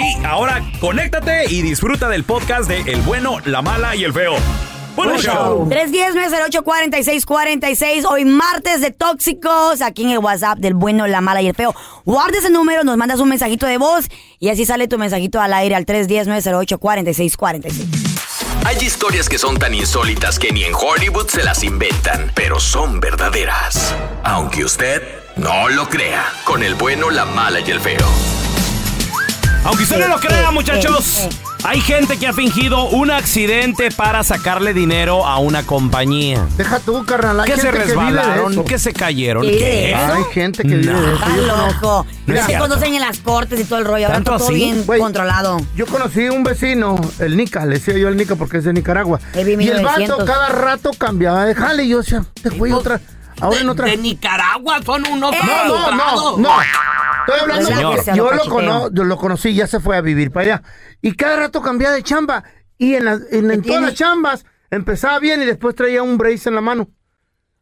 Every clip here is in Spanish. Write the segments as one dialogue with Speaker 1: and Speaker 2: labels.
Speaker 1: Sí, ahora conéctate y disfruta del podcast de El bueno, la mala y el feo. ¡Buen show!
Speaker 2: 310-908-4646. Hoy martes de tóxicos. Aquí en el WhatsApp del bueno, la mala y el feo. Guarda ese número, nos mandas un mensajito de voz y así sale tu mensajito al aire al 310-908-4646.
Speaker 3: Hay historias que son tan insólitas que ni en Hollywood se las inventan, pero son verdaderas. Aunque usted no lo crea, con el bueno, la mala y el feo.
Speaker 1: Aunque usted no lo crea, muchachos, hay gente que ha fingido un accidente para sacarle dinero a una compañía.
Speaker 4: Deja tú, carnal. hay
Speaker 1: Que se
Speaker 4: gente vive de
Speaker 1: resbalaron,
Speaker 4: eso.
Speaker 1: que se cayeron.
Speaker 2: De
Speaker 1: ¿Qué?
Speaker 2: eso.
Speaker 4: Hay gente que vive de eso.
Speaker 2: Está
Speaker 4: Yo
Speaker 2: loco.
Speaker 1: No es
Speaker 2: se
Speaker 1: cierto.
Speaker 2: conocen en las cortes y todo el rollo. Ahora
Speaker 1: ¿Tanto
Speaker 2: está todo
Speaker 1: así?
Speaker 2: bien
Speaker 4: Güey.
Speaker 2: controlado.
Speaker 4: Yo conocí un vecino, el Nica, le decía yo el Nica porque es de Nicaragua. Y el vato
Speaker 2: 1900.
Speaker 4: cada rato cambiaba de jale y yo decía, te fue otra, ahora en otra.
Speaker 5: Nicaragua son unos
Speaker 4: No, no, no, no. Estoy hablando
Speaker 2: Señor.
Speaker 4: yo lo, cono- yo lo conocí, ya se fue a vivir para allá. Y cada rato cambiaba de chamba. Y en, las- en, en todas
Speaker 2: tiene?
Speaker 4: las chambas empezaba bien y después traía un brace en la mano.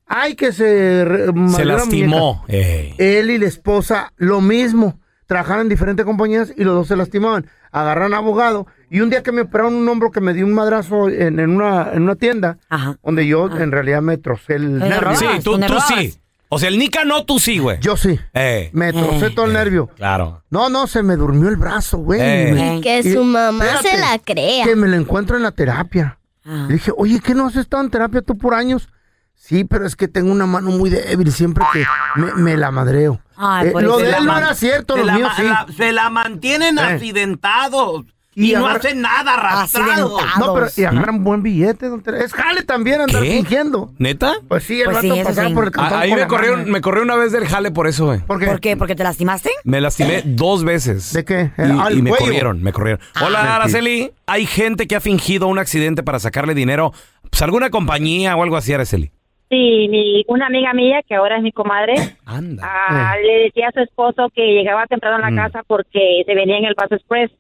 Speaker 4: Ay, que se... re-
Speaker 1: Se
Speaker 4: la
Speaker 1: lastimó. Eh.
Speaker 4: muñeca. Él y la esposa, lo mismo. Trabajaron en diferentes compañías y los dos se lastimaban. Agarran abogado. Y un día que me operaron un hombro que me dio un madrazo en, en una, en una tienda,
Speaker 2: Ajá.
Speaker 4: donde yo en realidad me trocé el nervio.
Speaker 1: Sí, tú, sí. O sea, el Nica no, tú sí, güey.
Speaker 4: Yo sí.
Speaker 1: Eh.
Speaker 4: Me trocé todo el nervio.
Speaker 1: Claro.
Speaker 4: No, no, se me durmió el brazo, güey.
Speaker 1: Eh.
Speaker 4: Me-
Speaker 6: Que su mamá
Speaker 4: espérate,
Speaker 6: se la crea.
Speaker 4: Que me lo encuentro en la terapia.
Speaker 2: Ah.
Speaker 4: Le dije, oye, ¿qué no has estado en terapia tú por años? Sí, pero es que tengo una mano muy débil siempre que me, me la madreo.
Speaker 2: Ay,
Speaker 4: Eh, lo de él no era cierto, lo mío sí.
Speaker 5: la- se la mantienen
Speaker 4: Eh.
Speaker 5: accidentados
Speaker 4: Y
Speaker 5: y, no
Speaker 4: agarra-
Speaker 5: hacen nada.
Speaker 2: Accidentado.
Speaker 4: No, pero y agarran buen billete. don Tere. Es jale también andar
Speaker 1: ¿Qué?
Speaker 4: fingiendo.
Speaker 1: ¿Neta?
Speaker 4: Pues sí, el
Speaker 2: Pues sí,
Speaker 4: pasaba
Speaker 2: sí.
Speaker 4: por el cantón
Speaker 1: A- Ahí me corrió, me corrió una vez del jale por eso, güey.
Speaker 4: ¿Por qué?
Speaker 2: ¿Por qué? ¿Porque te lastimaste?
Speaker 1: Me lastimé dos veces.
Speaker 4: ¿De qué?
Speaker 1: Y,
Speaker 4: Ah,
Speaker 1: y me corrieron, me corrieron. Hola,
Speaker 4: mentira.
Speaker 1: Araceli. Hay gente que ha fingido un accidente para sacarle dinero. Pues alguna compañía o algo así, Araceli.
Speaker 7: Sí, mi, una amiga mía, que ahora es mi comadre,
Speaker 1: Anda.
Speaker 7: ah, le decía a su esposo que llegaba temprano a la
Speaker 1: Mm.
Speaker 7: casa porque se venía en el Paso Express.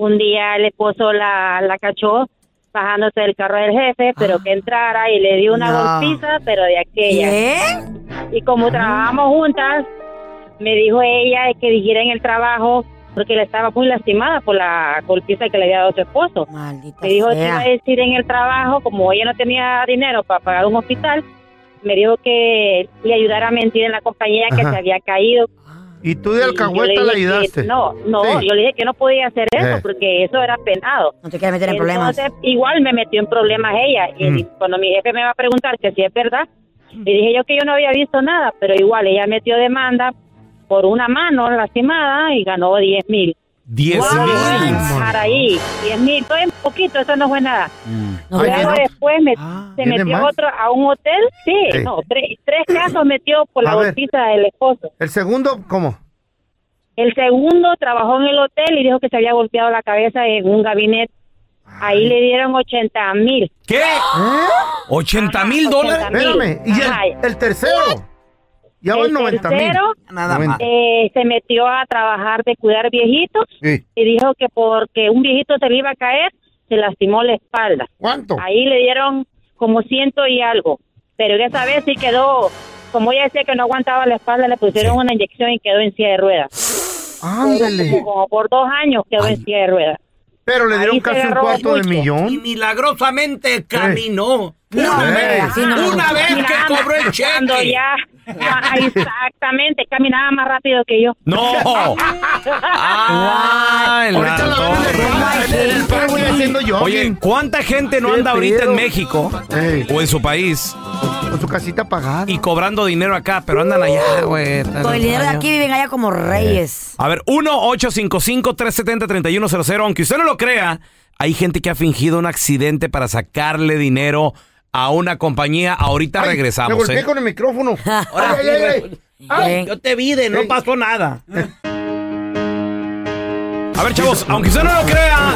Speaker 7: Un día el esposo la, la cachó bajándose del carro del jefe, pero que entrara y le dio una
Speaker 4: No.
Speaker 7: golpiza, pero de aquella.
Speaker 2: ¿Qué?
Speaker 7: Y como trabajamos juntas, me dijo ella que dijera en el trabajo porque le estaba muy lastimada por la golpiza que le había dado su esposo.
Speaker 2: Maldita
Speaker 7: Me dijo que iba a decir en el trabajo, como ella no tenía dinero para pagar un hospital, me dijo que le ayudara a mentir en la compañía que se había caído.
Speaker 4: Y tú de alcahueta
Speaker 7: le que
Speaker 4: ayudaste.
Speaker 7: no, no,
Speaker 4: Sí.
Speaker 7: yo le dije que no podía hacer eso
Speaker 4: Eh.
Speaker 7: porque eso era penado.
Speaker 2: No te quieres meter en problemas.
Speaker 7: Entonces, igual me metió en problemas ella. Y
Speaker 4: Mm.
Speaker 7: cuando mi jefe me va a preguntar que si es verdad, le dije yo que yo no había visto nada, pero igual ella metió demanda por una mano lastimada y ganó 10 mil.
Speaker 1: 10
Speaker 7: Wow,
Speaker 1: mil.
Speaker 7: voy a dejar ahí, 10 mil, todo en poquito, eso no fue nada.
Speaker 2: No, ya
Speaker 7: Luego después me-
Speaker 1: Ah,
Speaker 7: se
Speaker 4: ¿viene
Speaker 7: metió
Speaker 4: más?
Speaker 7: otro a un hotel, sí, no, tres, tres casos metió por la
Speaker 4: A ver.
Speaker 7: golpiza del esposo.
Speaker 4: El segundo, ¿cómo?
Speaker 7: El segundo trabajó en el hotel y dijo que se había golpeado la cabeza en un gabinete. Ahí le dieron 80 mil.
Speaker 1: ¿Qué? ¿80 mil dólares?
Speaker 7: Ajá, 80,000.
Speaker 4: Espérame. ¿Y el, el tercero? Ya van
Speaker 7: El
Speaker 4: 90 mil.
Speaker 7: tercero,
Speaker 5: Nada más.
Speaker 7: eh, se metió a trabajar de cuidar viejitos
Speaker 4: Sí.
Speaker 7: y dijo que porque un viejito se le iba a caer, se lastimó la espalda.
Speaker 4: ¿Cuánto?
Speaker 7: Ahí le dieron como ciento y algo. Pero esa vez sí quedó, como ella decía que no aguantaba la espalda, le pusieron una inyección y quedó en silla de ruedas.
Speaker 4: Ándale.
Speaker 7: Como, como por dos años quedó en silla de ruedas.
Speaker 4: Pero le dieron casi un cuarto de
Speaker 7: mucho.
Speaker 5: Y
Speaker 4: millón.
Speaker 5: milagrosamente caminó.
Speaker 2: No,
Speaker 5: Una vez,
Speaker 2: no.
Speaker 5: una vez que cobró el cheque.
Speaker 7: ya, ah, exactamente, caminaba más rápido que yo.
Speaker 1: ¡No! ¡Ah!
Speaker 4: Ahorita la en el parque,
Speaker 1: Oye. ¿cuánta gente no
Speaker 4: ¿Qué
Speaker 1: anda ahorita en México o en su país
Speaker 4: Con su casita pagada.
Speaker 1: y cobrando dinero acá, pero andan allá, güey?
Speaker 2: Con el dinero de aquí viven allá como reyes.
Speaker 1: A ver, 1-855-370-3100. Aunque usted no lo crea, hay gente que ha fingido un accidente para sacarle dinero a una compañía. Ahorita
Speaker 4: Ay, Me
Speaker 1: regresamos,
Speaker 4: golpeé
Speaker 1: ¿eh?
Speaker 4: con el micrófono.
Speaker 5: Ahora,
Speaker 4: Ay, ay, ay, ay.
Speaker 2: Ven.
Speaker 5: Yo te vi de no pasó nada.
Speaker 1: A ver, chavos, aunque usted no lo crea,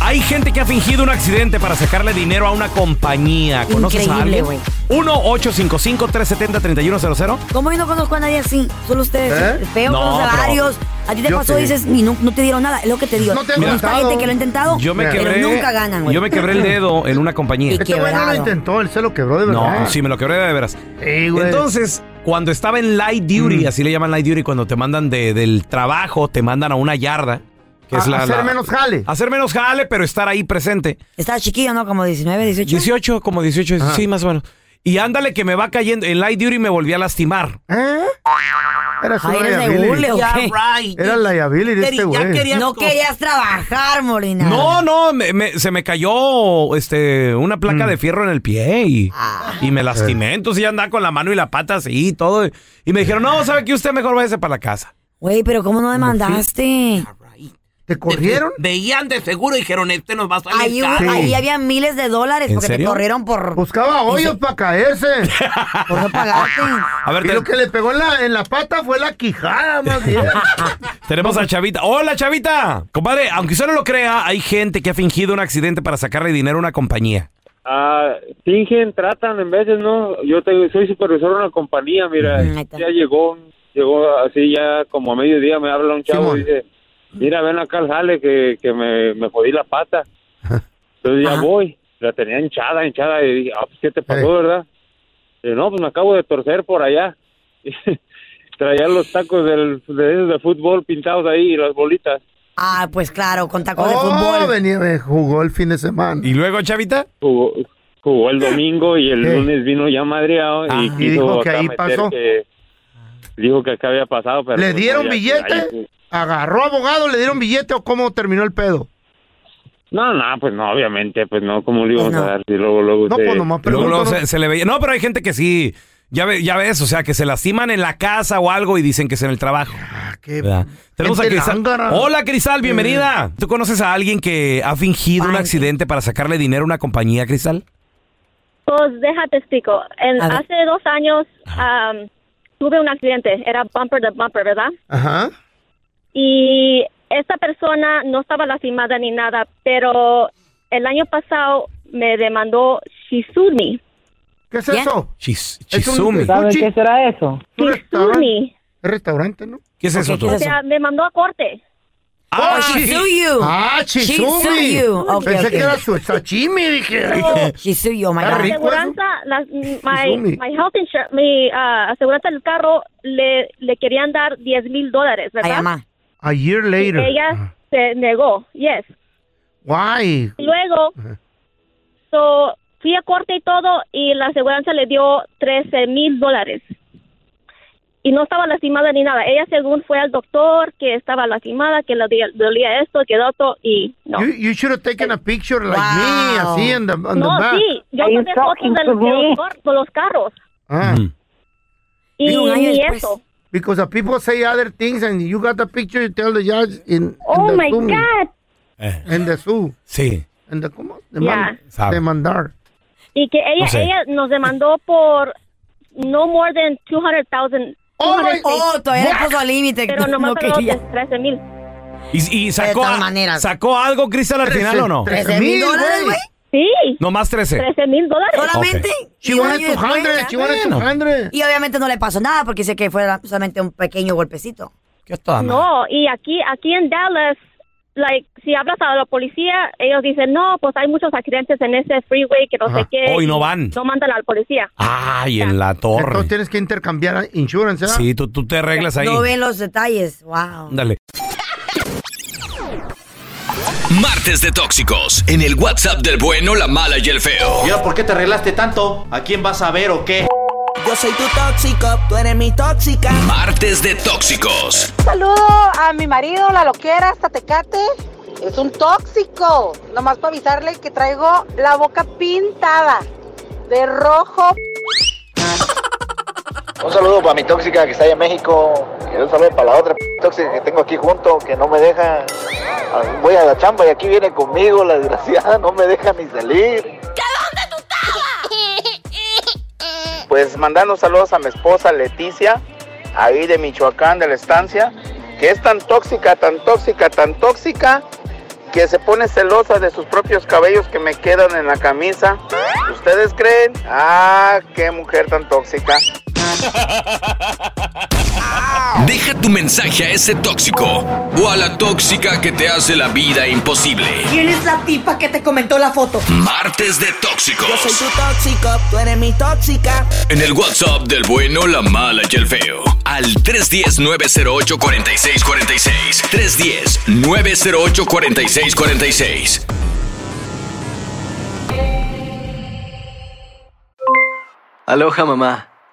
Speaker 1: hay gente que ha fingido un accidente para sacarle dinero a una compañía. ¿Conoces a
Speaker 2: Increíble,
Speaker 1: alguien?
Speaker 2: güey.
Speaker 1: 1-855-370-3100.
Speaker 2: ¿Cómo yo no conozco a nadie así? Solo ustedes.
Speaker 4: ¿Eh?
Speaker 2: Feo,
Speaker 1: No,
Speaker 2: conoce
Speaker 1: pero-
Speaker 2: varios. A ti te
Speaker 4: Yo
Speaker 2: pasó,
Speaker 4: sí.
Speaker 2: dices, y no, no te dieron nada. Es lo que te digo.
Speaker 4: No te han
Speaker 2: Conozco a gente que lo ha intentado,
Speaker 1: Yo me
Speaker 2: pero
Speaker 1: quebré.
Speaker 2: nunca ganan, güey.
Speaker 1: Yo me quebré el dedo en una compañía.
Speaker 2: Y
Speaker 4: Este güey no lo intentó, él se lo quebró de verdad.
Speaker 1: No, sí, me lo quebré de veras.
Speaker 4: Ey, güey.
Speaker 1: Entonces, cuando estaba en light duty,
Speaker 4: Mm.
Speaker 1: así le llaman light duty, cuando te mandan de- del trabajo, te mandan a una yarda. Que es
Speaker 4: A-
Speaker 1: la,
Speaker 4: hacer
Speaker 1: la-
Speaker 4: menos jale.
Speaker 1: Hacer menos jale, pero estar ahí presente.
Speaker 2: Estaba chiquillo, ¿no? Como 19, 18.
Speaker 1: 18, como 18,
Speaker 4: Ajá.
Speaker 1: sí, más o menos. Y ándale que me va cayendo. En light duty me volví a lastimar.
Speaker 4: ¿Eh? Era su
Speaker 2: Ay, ¿eres de o qué?
Speaker 5: right.
Speaker 4: Era la liability este
Speaker 5: Ya
Speaker 4: güey.
Speaker 5: querías
Speaker 2: No querías trabajar, Molina.
Speaker 1: No, no, me- me- se me cayó este, una placa
Speaker 4: Mm.
Speaker 1: de fierro en el pie y,
Speaker 2: Ah.
Speaker 1: y me lastimé. Entonces ya andaba con la mano y la pata así y todo. Y me dijeron, no, ¿sabe que usted mejor váyase para la casa?
Speaker 2: Güey, pero ¿cómo no demandaste?
Speaker 4: ¿Te corrieron?
Speaker 5: Veían de seguro y dijeron, este nos va a salir
Speaker 2: Ahí,
Speaker 5: caro.
Speaker 2: ahí había miles de dólares
Speaker 1: ¿En
Speaker 2: porque
Speaker 1: serio?
Speaker 2: te corrieron por,
Speaker 4: Buscaba hoyos para caerse.
Speaker 2: por no pagarte.
Speaker 1: A ver,
Speaker 4: Y
Speaker 1: te-
Speaker 4: lo que le pegó en la, en la pata fue la quijada, más bien.
Speaker 1: tenemos a Chavita. Hola, Chavita. Compadre, aunque usted no lo crea, hay gente que ha fingido un accidente para sacarle dinero a una compañía.
Speaker 6: Ah, fingen, tratan en veces, ¿no? Yo te- soy supervisor de una compañía, mira,
Speaker 2: Mm,
Speaker 6: ya llegó, llegó así ya como a mediodía, me habla un chavo
Speaker 4: Simón.
Speaker 6: y dice, mira, ven acá al jale que, que me, me jodí la pata. Entonces ya
Speaker 2: Ajá.
Speaker 6: voy, la tenía hinchada, hinchada, y dije, ah, pues, ¿qué te pasó,
Speaker 4: Eh.
Speaker 6: verdad? Y, no, pues me acabo de torcer por allá. Traía los tacos del, de, esos de fútbol pintados ahí y las bolitas.
Speaker 2: Ah, pues claro, con tacos de
Speaker 4: Oh,
Speaker 2: fútbol.
Speaker 4: venía, me jugó el fin de semana.
Speaker 1: ¿Y luego, Chavita?
Speaker 6: jugó, jugó el domingo y el
Speaker 4: ¿Qué?
Speaker 6: lunes vino ya madreado
Speaker 1: Ah.
Speaker 6: y
Speaker 4: Y
Speaker 6: quiso
Speaker 4: dijo que
Speaker 6: acá
Speaker 4: ahí
Speaker 6: meter
Speaker 4: pasó.
Speaker 6: que- dijo que acá había pasado pero
Speaker 4: ¿Le
Speaker 6: pues,
Speaker 4: dieron
Speaker 6: no, ya-
Speaker 4: billete?
Speaker 6: ahí-
Speaker 4: ¿Agarró abogado? ¿Le dieron billete o cómo terminó el pedo?
Speaker 6: no no pues no obviamente pues no como le íbamos
Speaker 2: Pues no.
Speaker 6: a dar si luego luego
Speaker 4: No,
Speaker 6: se-
Speaker 4: pues nomás
Speaker 1: Luego,
Speaker 4: pregunto.
Speaker 1: luego
Speaker 4: ¿no?
Speaker 1: se, se le veía. No, pero hay gente que sí. Ya, ve- ya ves, o sea, que se lastiman en la casa o algo y dicen que es en el trabajo.
Speaker 4: Ah, qué.
Speaker 1: Tenemos a
Speaker 4: lángara.
Speaker 1: Hola, Cristal, bienvenida. ¿Tú conoces a alguien que ha fingido un accidente para sacarle dinero a una compañía, Cristal?
Speaker 8: Pues déjate explico. En- hace dos años am, tuve un accidente, era bumper to bumper, ¿verdad?
Speaker 4: Ajá.
Speaker 8: Y esta persona no estaba lastimada ni nada, pero el año pasado me demandó Shizumi.
Speaker 4: ¿Qué es eso?
Speaker 1: Chis,
Speaker 4: Es un-
Speaker 1: Chizumi.
Speaker 4: ¿Saben qué
Speaker 7: será eso?
Speaker 8: Shizumi.
Speaker 4: ¿Es restaurante, no?
Speaker 1: ¿Qué es eso
Speaker 2: Ok,
Speaker 1: tú?
Speaker 2: ¿qué
Speaker 8: O
Speaker 2: es eso?
Speaker 8: sea, me mandó a corte.
Speaker 1: Ah,
Speaker 2: Oh, you.
Speaker 4: Ah,
Speaker 2: She
Speaker 4: Chizumi.
Speaker 2: sue you. Ok,
Speaker 4: Pensé
Speaker 2: ok.
Speaker 4: que era su sashimi, dije.
Speaker 2: Sue you, oh my God.
Speaker 4: rico.
Speaker 8: aseguranza, la-
Speaker 4: Shizumi.
Speaker 8: my, my health insurance, mi ah, aseguranza del carro le, le querían dar 10 mil dólares,
Speaker 2: Ay,
Speaker 8: ¿verdad?
Speaker 2: mamá.
Speaker 4: A year
Speaker 8: Y
Speaker 4: later.
Speaker 8: ella se negó, yes.
Speaker 4: Why?
Speaker 8: Y luego, so, fui a corte y todo, y la aseguranza le dio 13 mil dólares. Y no estaba lastimada ni nada. Ella, según fue al doctor, que estaba lastimada, que le dolía- esto, que lo otro, y no.
Speaker 4: You, you should have taken a picture like
Speaker 2: Wow.
Speaker 4: me, así en the, on
Speaker 8: No,
Speaker 4: the back.
Speaker 8: sí, yo tomé fotos de, los- de los, car- de los carros.
Speaker 4: Ah,
Speaker 1: Mm.
Speaker 8: Y
Speaker 2: después.
Speaker 8: eso.
Speaker 4: Because the people say other things and you got the picture, you tell the judge in, in
Speaker 8: Oh
Speaker 4: the
Speaker 8: my
Speaker 4: Zoom,
Speaker 8: God.
Speaker 1: Eh,
Speaker 4: in the Zoom,
Speaker 1: sí.
Speaker 4: in the, ¿cómo?
Speaker 8: Ya.
Speaker 4: Demandar.
Speaker 8: Y que ella,
Speaker 1: No sé.
Speaker 8: ella nos demandó por no more than 200,000.
Speaker 4: Oh, my-
Speaker 8: 200,000,
Speaker 2: Oh, todavía le puso límite.
Speaker 8: pero nomás
Speaker 2: no quería.
Speaker 8: 13 mil.
Speaker 1: ¿Y, y sacó,
Speaker 2: todas
Speaker 1: a-
Speaker 2: maneras.
Speaker 1: sacó algo, Cristal, al final o no?
Speaker 4: Trece
Speaker 2: 13 mil
Speaker 4: mil,
Speaker 2: dólares, güey.
Speaker 8: Sí.
Speaker 1: No más 13.
Speaker 8: 13 mil dólares.
Speaker 2: ¿Solamente? Y. Y obviamente no le pasó nada porque sé que fue solamente un pequeño golpecito.
Speaker 1: ¿Qué está?
Speaker 8: No, y aquí, aquí en Dallas, like, si hablas a la policía, ellos dicen, no, pues hay muchos accidentes en ese freeway que no sé
Speaker 1: Ajá.
Speaker 8: qué.
Speaker 1: Oh, y no van.
Speaker 8: No mandan al policía.
Speaker 1: Ay, en la torre.
Speaker 4: Entonces tienes que intercambiar insurance, ¿eh?
Speaker 1: Sí, tú, tú te arreglas ahí.
Speaker 2: No ven los detalles. Wow.
Speaker 1: Dale.
Speaker 3: Martes de tóxicos en el WhatsApp del bueno, la mala y el feo.
Speaker 9: ¿Y ahora por qué te arreglaste tanto? ¿A quién vas a ver o qué?
Speaker 10: Yo soy tu tóxico, tú eres mi tóxica.
Speaker 3: Martes de tóxicos.
Speaker 11: Saludo a mi marido, la loquera, hasta Tecate. Es un tóxico. Nomás para avisarle que traigo la boca pintada de rojo.
Speaker 12: Un saludo para mi tóxica que está allá en México. Y un saludo para la otra tóxica que tengo aquí junto, que no me deja. Ah, Voy a la chamba y aquí viene conmigo, la desgraciada, no me deja ni salir. Pues mandando saludos a mi esposa Leticia, ahí de Michoacán, de la estancia, que es tan tóxica, tan tóxica, tan tóxica, que se pone celosa de sus propios cabellos que me quedan en la camisa. ¿Ustedes creen? Ah, qué mujer tan tóxica.
Speaker 3: Deja tu mensaje a ese tóxico o a la tóxica que te hace la vida imposible.
Speaker 10: ¿Quién es la tipa que te comentó la foto?
Speaker 3: Martes de tóxicos.
Speaker 10: Yo soy tu tóxico, tú eres mi tóxica.
Speaker 3: En el WhatsApp del bueno, la mala y el feo. Al 310-908-4646. 310-908-4646.
Speaker 13: Aloha mamá,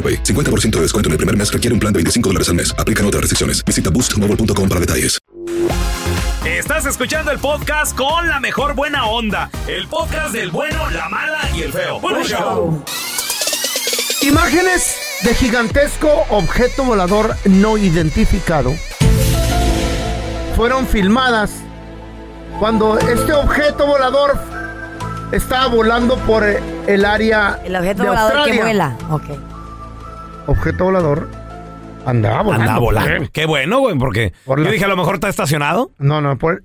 Speaker 14: AroPay. 50% de descuento en el primer mes requiere un plan de 25 dólares al mes. Aplican otras restricciones. Visita boostmobile.com para detalles.
Speaker 1: Estás escuchando el podcast con la mejor buena onda. El podcast del bueno, la mala y el feo. Bueno, show.
Speaker 4: Imágenes de gigantesco objeto volador no identificado fueron filmadas cuando este objeto volador estaba volando por el área
Speaker 2: El objeto
Speaker 4: de
Speaker 2: volador que
Speaker 4: Australia.
Speaker 2: vuela. Ok.
Speaker 4: Objeto volador andaba volando.
Speaker 1: Andaba volando. Qué bueno, güey, porque
Speaker 4: Por
Speaker 1: yo
Speaker 4: la-
Speaker 1: dije, a lo mejor está estacionado.
Speaker 4: No, no, por...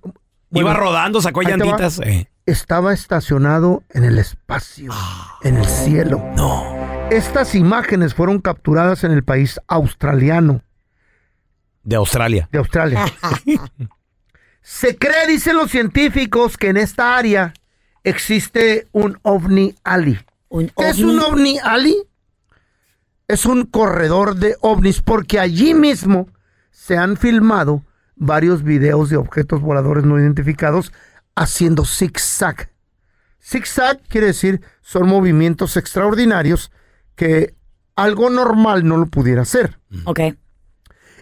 Speaker 1: Iba rodando, sacó
Speaker 4: ahí te va.
Speaker 1: llantitas. eh.
Speaker 4: Estaba estacionado en el espacio, en el cielo.
Speaker 1: No.
Speaker 4: Estas imágenes fueron capturadas en el país australiano,
Speaker 1: De Australia.
Speaker 4: de Australia. Se cree, dicen los científicos, que en esta área existe un ovni alley. ¿Qué es un ovni alley? Es un corredor de ovnis porque allí mismo se han filmado varios videos de objetos voladores no identificados haciendo zigzag. Zigzag quiere decir son movimientos extraordinarios que algo normal no lo pudiera hacer.
Speaker 2: Ok.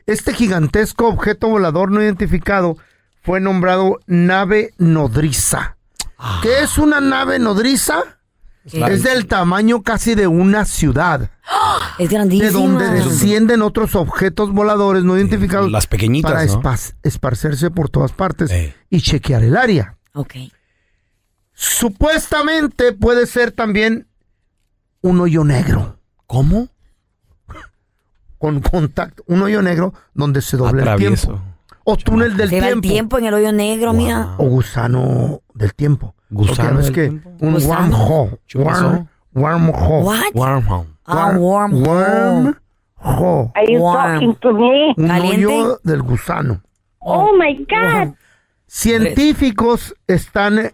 Speaker 4: Este gigantesco objeto volador no identificado fue nombrado nave nodriza. ¿Qué es una nave nodriza?
Speaker 2: ¿Qué?
Speaker 4: Es del tamaño casi de una ciudad.
Speaker 2: Es
Speaker 4: De
Speaker 2: grandísima.
Speaker 4: donde descienden otros objetos voladores no identificados.
Speaker 1: las pequeñitas,
Speaker 4: Para
Speaker 1: ¿no?
Speaker 4: espa- esparcerse por todas partes y chequear el área.
Speaker 2: Ok.
Speaker 4: Supuestamente puede ser también un hoyo negro.
Speaker 1: ¿Cómo?
Speaker 4: con contacto, un hoyo negro donde se doble el tiempo. O túnel del
Speaker 2: Se va el
Speaker 4: tiempo.
Speaker 2: tiempo en el hoyo negro, mira.
Speaker 4: O gusano del tiempo.
Speaker 1: Gusano
Speaker 4: es
Speaker 1: del
Speaker 4: que un wormhole. Worm, wormhole.
Speaker 2: What?
Speaker 1: Wormhole.
Speaker 2: Ah, wormhole.
Speaker 4: Wormhole.
Speaker 7: Are you
Speaker 2: Warm.
Speaker 7: talking to me?
Speaker 4: Un
Speaker 2: Caliente.
Speaker 4: hoyo del gusano.
Speaker 7: Oh my God.
Speaker 4: Científicos están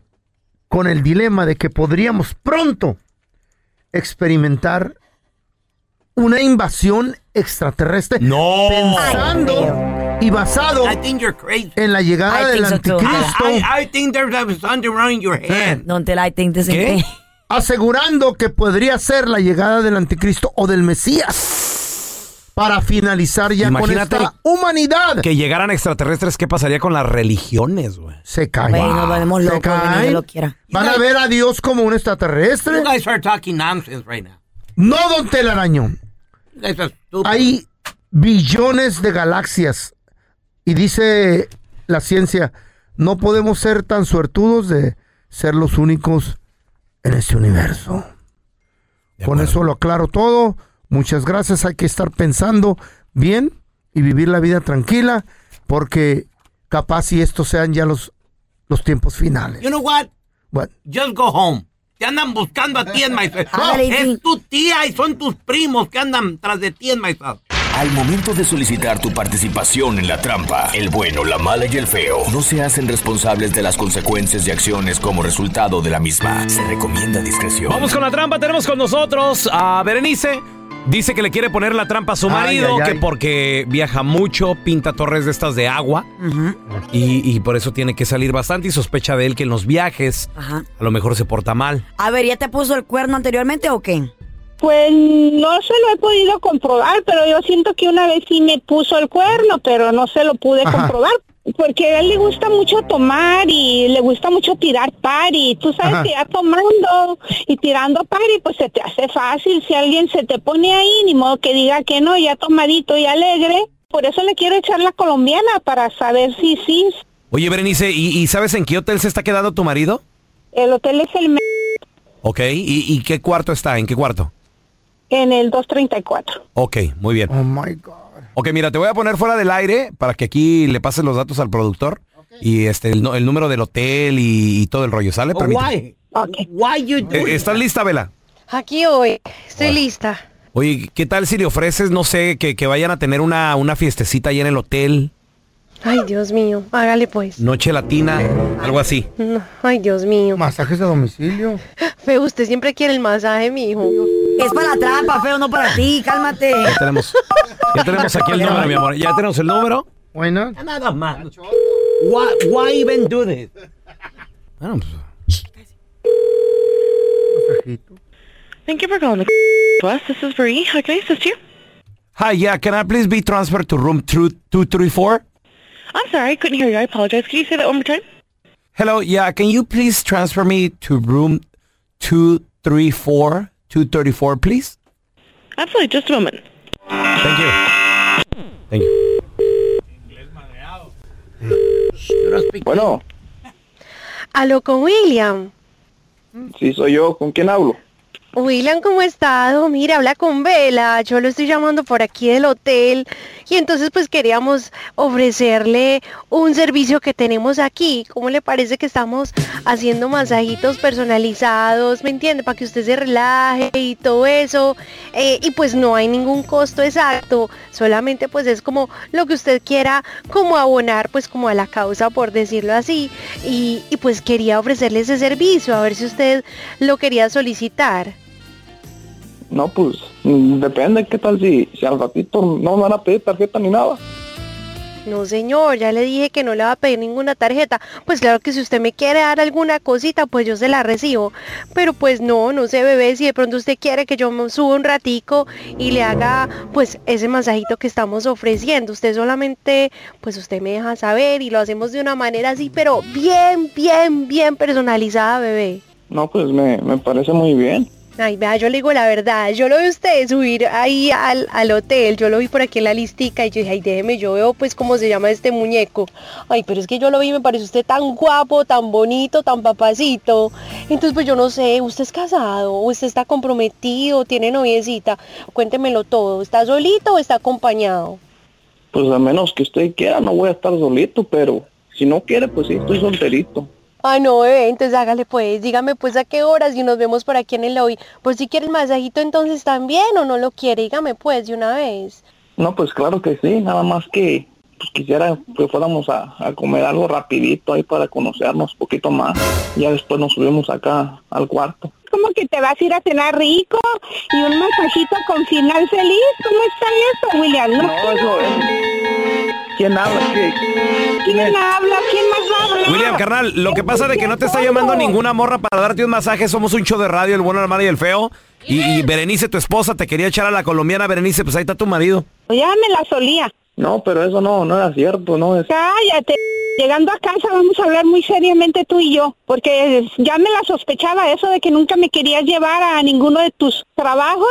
Speaker 4: con el dilema de que podríamos pronto experimentar una invasión extraterrestre
Speaker 1: No.
Speaker 4: pensando y basado
Speaker 5: I think you're crazy.
Speaker 4: en la llegada del
Speaker 2: so
Speaker 4: anticristo,
Speaker 5: I, I think there's a something wrong in your head.
Speaker 2: Don't tell I think the same
Speaker 1: ¿Qué?
Speaker 2: thing.
Speaker 4: asegurando que podría ser la llegada del anticristo o del Mesías para finalizar ya
Speaker 1: Imagínate
Speaker 4: con esta humanidad.
Speaker 1: Que llegaran extraterrestres, ¿qué pasaría con las religiones, güey?
Speaker 4: Se cae.
Speaker 2: Güey, nos volvemos
Speaker 4: Se
Speaker 2: locos, güey, ni
Speaker 4: cae.
Speaker 2: Dios lo quiera.
Speaker 4: Van a ver a Dios como un
Speaker 5: You
Speaker 4: extraterrestre.
Speaker 5: guys are talking nonsense right now.
Speaker 4: No, don Telaraño.
Speaker 5: You.
Speaker 4: Hay billones de galaxias. Y dice la ciencia, no podemos ser tan suertudos de ser los únicos en este universo. Con eso lo aclaro todo. Muchas gracias. Hay que estar pensando bien y vivir la vida tranquila porque capaz si estos sean ya los, los tiempos finales.
Speaker 5: You know what?
Speaker 4: What?
Speaker 5: Just go home. Te andan buscando a ti en
Speaker 2: sí.
Speaker 5: Es tu tía y son tus primos que andan tras de ti en my
Speaker 3: Al momento de solicitar tu participación en la trampa, el bueno, la mala y el feo no se hacen responsables de las consecuencias y acciones como resultado de la misma. Se recomienda discreción.
Speaker 1: Vamos con la trampa. Tenemos con nosotros a Berenice. Dice que le quiere poner la trampa a su marido,
Speaker 4: ay, ay.
Speaker 1: que porque viaja mucho, pinta torres de estas de agua y, y por eso tiene que salir bastante y sospecha de él que en los viajes
Speaker 2: Ajá.
Speaker 1: a lo mejor se porta mal.
Speaker 2: A ver, ¿ya te puso el cuerno anteriormente o qué?
Speaker 15: Pues no se lo he podido comprobar, pero yo siento que una vez sí me puso el cuerno, pero no se lo pude
Speaker 4: Ajá.
Speaker 15: comprobar. Porque a él le gusta mucho tomar y le gusta mucho tirar party. Tú sabes
Speaker 4: Ajá.
Speaker 15: que ya tomando y tirando party, pues se te hace fácil. Si alguien se te pone ahí, ni modo que diga que no, ya tomadito y alegre. Por eso le quiero echar la colombiana para saber si sí.
Speaker 1: Oye, Berenice, ¿y, y sabes en qué hotel se está quedando tu marido?
Speaker 15: El hotel es el
Speaker 1: Ok, ¿y, y qué cuarto está? ¿En qué cuarto?
Speaker 15: En el 234.
Speaker 1: Ok, muy bien.
Speaker 4: Oh my God.
Speaker 1: Ok, mira, te voy a poner fuera del aire para que aquí le pases los datos al productor y este el, no- el número del hotel y, y todo el rollo, ¿sale?
Speaker 5: Oh,
Speaker 1: Permíteme.
Speaker 5: why? Why you do
Speaker 1: Eh, ¿Estás lista, Vela?
Speaker 16: Aquí hoy, estoy lista.
Speaker 1: Oye, ¿qué tal si le ofreces, no sé, que, que vayan a tener una, una fiestecita ahí en el hotel?
Speaker 16: Ay, Dios mío, hágale pues.
Speaker 1: Noche latina, algo así.
Speaker 16: No, ay, Dios mío.
Speaker 4: Masajes a domicilio.
Speaker 16: Feo, usted siempre quiere el masaje, mi hijo.
Speaker 2: Es para la trampa, feo, no para ti, cálmate.
Speaker 1: Ya tenemos, ya tenemos aquí el número, mi amor. Ya tenemos el número.
Speaker 4: Bueno.
Speaker 5: Nada más. Why, why even do this?
Speaker 1: Bueno, pues,
Speaker 4: Masajito.
Speaker 17: Thank you for calling the us. This is Marie. How can I assist you?
Speaker 1: Hi, yeah, can I please be transferred to room 234?
Speaker 17: I'm sorry, I couldn't hear you. I apologize. Can you say that one more time?
Speaker 1: Hello, yeah, can you please transfer me to room 234, 234, please?
Speaker 17: Absolutely. Just a moment.
Speaker 1: Thank you. Thank you.
Speaker 12: Bueno,
Speaker 16: Aló con William.
Speaker 12: sí soy yo. ¿Con quién hablo?
Speaker 16: William, ¿cómo ha estado? Mira, habla con Vela. Yo lo estoy llamando por aquí del hotel. Y entonces pues queríamos ofrecerle un servicio que tenemos aquí. ¿Cómo le parece que estamos haciendo masajitos personalizados? ¿Me entiende? Para que usted se relaje y todo eso. Eh, y pues no hay ningún costo exacto. Solamente pues es como lo que usted quiera como abonar pues como a la causa por decirlo así. Y pues quería ofrecerle ese servicio. A ver si usted lo quería solicitar.
Speaker 12: No, pues depende. ¿Qué tal si, si al ratito no me van a pedir tarjeta ni nada?
Speaker 16: No, señor, ya le dije que no le va a pedir ninguna tarjeta. Pues claro que si usted me quiere dar alguna cosita, pues yo se la recibo. Pero pues no, no sé, bebé, si de pronto usted quiere que yo me suba un ratico y le haga pues ese masajito que estamos ofreciendo. Usted solamente, pues usted me deja saber y lo hacemos de una manera así, pero bien, bien, bien personalizada, bebé.
Speaker 12: No, pues me, me parece muy bien.
Speaker 16: Ay, vea, yo le digo la verdad, yo lo vi a usted subir ahí al, al hotel, yo lo vi por aquí en la listica y yo dije, ay, déjeme, yo veo pues cómo se llama este muñeco. Ay, pero es que yo lo vi y me parece usted tan guapo, tan bonito, tan papacito. Entonces, pues yo no sé, ¿usted es casado? ¿O usted está comprometido? ¿Tiene noviecita? Cuéntemelo todo, ¿está solito o está acompañado?
Speaker 18: Pues a menos que usted quiera, no voy a estar solito, pero si no quiere, pues sí, estoy solterito.
Speaker 16: Ay, no, bebé, entonces hágale pues, dígame pues a qué horas y nos vemos por aquí en el lobby. Por si quiere el masajito entonces también o no lo quiere, dígame pues de una vez.
Speaker 18: No, pues claro que sí, nada más que pues, quisiera que fuéramos a, a comer algo rapidito ahí para conocernos un poquito más. Ya después nos subimos acá al cuarto.
Speaker 15: ¿Cómo que te vas a ir a cenar rico y un masajito con final feliz? ¿Cómo está eso, William? No,
Speaker 18: No, eso es. ¿Quién habla? ¿Qué?
Speaker 15: ¿Quién habla? ¿Quién más?
Speaker 1: William, carnal, lo que pasa de que no te está llamando ninguna morra para darte un masaje, somos un show de radio, el bueno, la mala y el feo. Y, y Berenice, tu esposa, te quería echar a la colombiana Berenice, pues ahí está tu marido.
Speaker 15: Ya me la solía.
Speaker 18: No, pero eso no, no era cierto, no es.
Speaker 15: Cállate. Llegando a casa vamos a hablar muy seriamente tú y yo, porque ya me la sospechaba eso de que nunca me querías llevar a ninguno de tus trabajos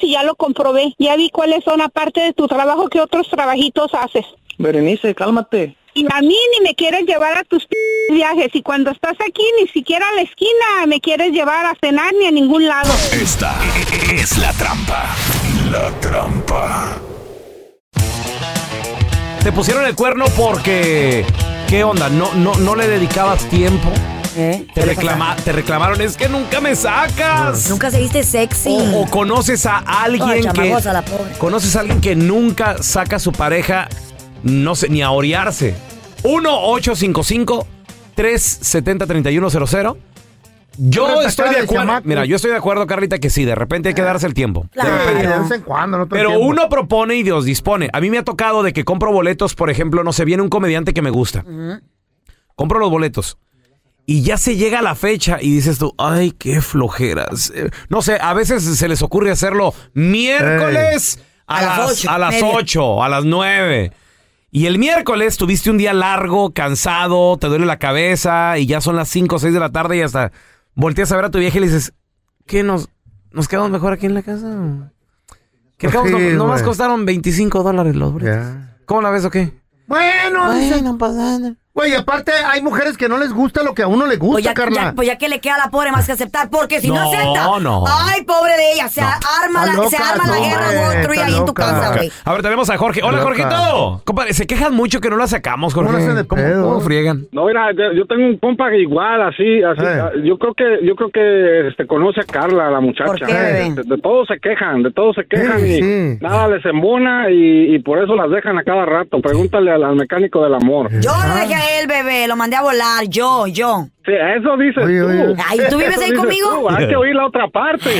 Speaker 15: y ya lo comprobé. Ya vi cuáles son, aparte de tu trabajo, que otros trabajitos haces.
Speaker 18: Berenice, cálmate.
Speaker 15: Y a mí ni me quieres llevar a tus p- viajes y cuando estás aquí ni siquiera a la esquina me quieres llevar a cenar ni a ningún lado.
Speaker 3: Esta es la trampa. La trampa.
Speaker 1: Te pusieron el cuerno porque... ¿Qué onda? ¿No, no, no le dedicabas tiempo?
Speaker 2: ¿Eh?
Speaker 1: Te, reclama- te reclamaron, es que nunca me sacas.
Speaker 2: Nunca se viste sexy.
Speaker 1: O, o conoces a alguien
Speaker 2: Ay,
Speaker 1: que...
Speaker 2: la pobre.
Speaker 1: Conoces a alguien que nunca saca a su pareja, no sé, ni a orearse. 1-855-370-3100. Yo estoy de
Speaker 4: cara de
Speaker 1: acuerdo.
Speaker 4: chamaco.
Speaker 1: Mira, yo estoy de acuerdo, Carlita, que sí, de repente hay que darse el tiempo. De repente.
Speaker 4: De vez en cuando, no todo el
Speaker 1: Pero
Speaker 4: tiempo.
Speaker 1: uno propone y Dios dispone. A mí me ha tocado de que compro boletos, por ejemplo, no sé, viene un comediante que me gusta. Compro los boletos. Y ya se llega la fecha y dices tú, ay, qué flojeras. Eh, No sé, a veces se les ocurre hacerlo miércoles a,
Speaker 2: A las
Speaker 1: las,
Speaker 2: ocho,
Speaker 1: a las
Speaker 2: media.
Speaker 1: 8, a las 9. Y el miércoles tuviste un día largo, cansado, te duele la cabeza y ya son las 5 o 6 de la tarde y hasta volteas a ver a tu vieja y le dices, ¿qué nos, nos quedamos mejor aquí en la casa? ¿Qué
Speaker 4: Pues
Speaker 1: acabamos?
Speaker 4: sí,
Speaker 1: no, nomás costaron 25 dólares los boletos. ¿Cómo la ves o qué?
Speaker 4: Bueno, dice- Güey, y aparte hay mujeres que no les gusta lo que a uno le gusta,
Speaker 2: Pues ya,
Speaker 4: Carla.
Speaker 2: ya- pues ya que le queda a la pobre más que aceptar, porque si no,
Speaker 4: No,
Speaker 2: acepta,
Speaker 4: no.
Speaker 2: ay, pobre de ella, se arma,
Speaker 4: Está
Speaker 2: la, se
Speaker 4: loca,
Speaker 2: arma la
Speaker 4: no,
Speaker 2: guerra World
Speaker 4: está
Speaker 2: ahí en tu casa, güey.
Speaker 1: A ver, tenemos a Jorge. Hola. Jorgito. Compadre, se quejan mucho que no la sacamos, Jorge.
Speaker 19: ¿Cómo de
Speaker 1: ¿Cómo,
Speaker 19: pedo?
Speaker 1: cómo friegan?
Speaker 19: No, mira, yo tengo un compa igual, así, así.
Speaker 1: Eh.
Speaker 19: ah, Yo creo que, yo creo que este, conoce a Carla, la muchacha.
Speaker 2: ¿Por qué, bebé?
Speaker 19: de, de todo se quejan, de todo se quejan
Speaker 4: Sí,
Speaker 19: y
Speaker 4: sí.
Speaker 19: nada les embona y, y por eso las dejan a cada rato. Pregúntale al, al mecánico del amor.
Speaker 2: Yo lo dejé él, bebé, lo mandé a volar, yo, yo.
Speaker 19: Sí, eso dices
Speaker 4: Oye,
Speaker 19: tú.
Speaker 4: oye.
Speaker 2: Ay, ¿tú vives ahí
Speaker 19: Eso
Speaker 2: conmigo?
Speaker 19: tú, Hay que oír la otra parte.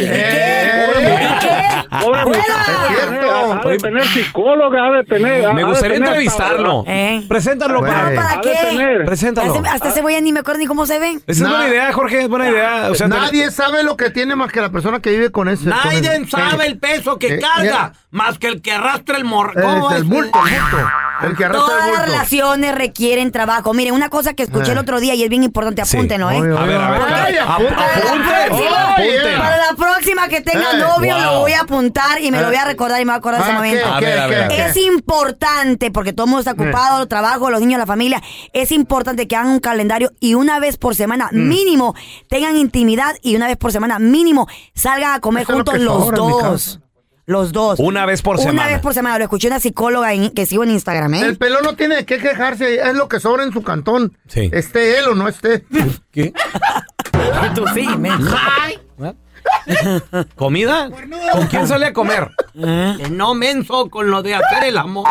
Speaker 19: Pobre muchacha, ha de tener psicóloga, ha de tener.
Speaker 1: Me gustaría
Speaker 19: tener
Speaker 1: entrevistarlo.
Speaker 2: ¿Eh?
Speaker 1: Preséntalo,
Speaker 4: Güey.
Speaker 1: para.
Speaker 2: ¿Para
Speaker 19: Ha de
Speaker 2: qué?
Speaker 19: tener.
Speaker 1: Preséntalo.
Speaker 2: Hasta, hasta ya ni me acuerdo ni cómo se ve.
Speaker 1: Esa es
Speaker 4: Na-
Speaker 1: buena idea, Jorge, es buena idea. O sea, te-
Speaker 4: Nadie sabe lo que tiene más que la persona que vive con ese. con
Speaker 20: Nadie
Speaker 4: el-
Speaker 20: sabe el peso que
Speaker 4: Eh,
Speaker 20: carga, más que el que arrastra el morro.
Speaker 4: El,
Speaker 20: ¿Cómo
Speaker 4: el
Speaker 20: es?
Speaker 4: bulto, el bulto. El que arrastra
Speaker 2: Todas
Speaker 4: el
Speaker 2: las
Speaker 4: bulto.
Speaker 2: relaciones requieren trabajo. Mire, una cosa que escuché el
Speaker 4: Eh.
Speaker 2: otro día y es bien importante. Apúntenlo, ¿eh?
Speaker 1: A ver, a ver.
Speaker 4: Ay.
Speaker 2: Para la, próxima,
Speaker 1: apunten.
Speaker 2: para la próxima que tenga
Speaker 4: Eh,
Speaker 2: novio
Speaker 1: wow.
Speaker 2: lo voy a apuntar y me lo voy a recordar y me voy a acordar de ese
Speaker 4: Ah, ¿qué,
Speaker 2: momento.
Speaker 1: A
Speaker 4: qué,
Speaker 1: ver, a
Speaker 4: qué,
Speaker 1: ver.
Speaker 4: qué?
Speaker 2: Es importante, porque todo el mundo está ocupado, el trabajo, los niños, la familia. Es importante que hagan un calendario y una vez por semana
Speaker 4: Mm.
Speaker 2: mínimo tengan intimidad y una vez por semana mínimo salgan a comer
Speaker 4: Eso es lo
Speaker 2: juntos los dos. Los dos.
Speaker 1: Una vez por
Speaker 2: Una
Speaker 1: semana.
Speaker 2: vez por semana. Lo escuché una psicóloga en- que sigo en Instagram, ¿eh?
Speaker 4: El pelón no tiene qué quejarse, es lo que sobra en su cantón.
Speaker 1: Sí.
Speaker 4: Esté él o no esté.
Speaker 1: ¿Qué?
Speaker 2: Tú sí, men.
Speaker 1: ¿Comida? ¿Con quién sale a comer?
Speaker 20: Que no menso con lo de hacer el amor.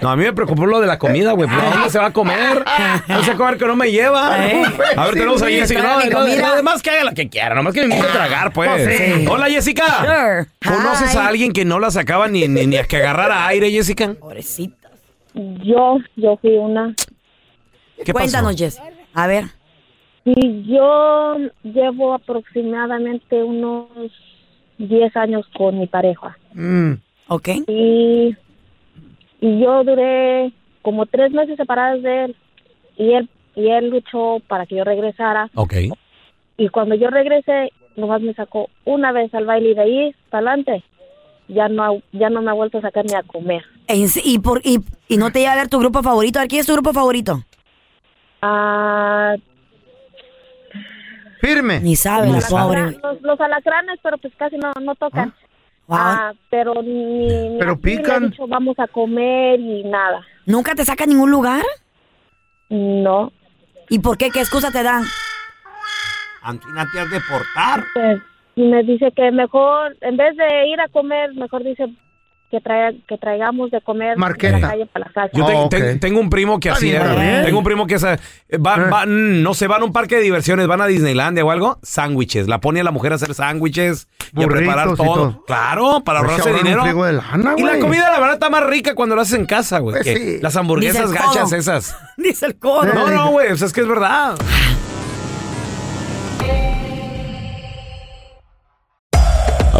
Speaker 1: No, a mí me preocupó lo de la comida, güey. ¿Por dónde se va a comer? No sé comer que no me lleva.
Speaker 2: Eh.
Speaker 1: A ver, tenemos a Jessica. No, no, además que haga lo que quiera, nomás que me invite a tragar, pues.
Speaker 2: Sí.
Speaker 1: Hola, Jessica.
Speaker 2: Sure.
Speaker 1: ¿Conoces
Speaker 2: Hi.
Speaker 1: a alguien que no la sacaba ni, ni, ni a que agarrara aire, Jessica?
Speaker 2: Pobrecita.
Speaker 21: Yo, yo fui una.
Speaker 1: ¿Qué
Speaker 2: Cuéntanos,
Speaker 1: pasó?
Speaker 2: Jess. A ver.
Speaker 21: Y yo llevo aproximadamente unos 10 años con mi pareja.
Speaker 4: Mm.
Speaker 2: ¿Ok?
Speaker 21: Y, y yo duré como tres meses separadas de él. Y él, y él luchó para que yo regresara.
Speaker 1: Ok.
Speaker 8: Y cuando yo regresé, nomás me sacó una vez al baile y de ahí para adelante ya no, ha- ya no me ha vuelto a sacar ni a comer.
Speaker 2: ¿Y, por, y, y no te lleva a ver tu grupo favorito? ¿A quién es tu grupo favorito?
Speaker 8: Ah,
Speaker 4: Firme.
Speaker 2: Ni sabe, la
Speaker 8: los,
Speaker 2: pobre.
Speaker 8: los, los alacranes, pero pues casi no, no tocan. Ah, pero ni, ni
Speaker 2: Pero pican.
Speaker 8: dicho, vamos a comer y nada.
Speaker 2: ¿Nunca te saca a ningún lugar?
Speaker 8: No.
Speaker 2: ¿Y por qué? ¿Qué excusa te dan?
Speaker 5: Antina te has de portar.
Speaker 8: Pues, y me dice que mejor, en vez de ir a comer, mejor dice que, traiga, que traigamos de comer de la calle para la casa.
Speaker 1: Yo te- te- tengo un primo que así era. Tengo un primo que es, eh, va, va- mm, no se van a un parque de diversiones, van a Disneylandia o algo, sándwiches. La pone a la mujer a hacer sándwiches y a preparar todo.
Speaker 4: todo.
Speaker 1: Claro, para
Speaker 4: Pues se
Speaker 1: ahorrarse dinero.
Speaker 4: friego de lana,
Speaker 1: y la comida, la verdad, está más rica cuando lo haces en casa, güey.
Speaker 4: Pues sí.
Speaker 1: Las hamburguesas gachas esas.
Speaker 2: Dice el codo.
Speaker 1: No, no, güey, o sea, es que es verdad.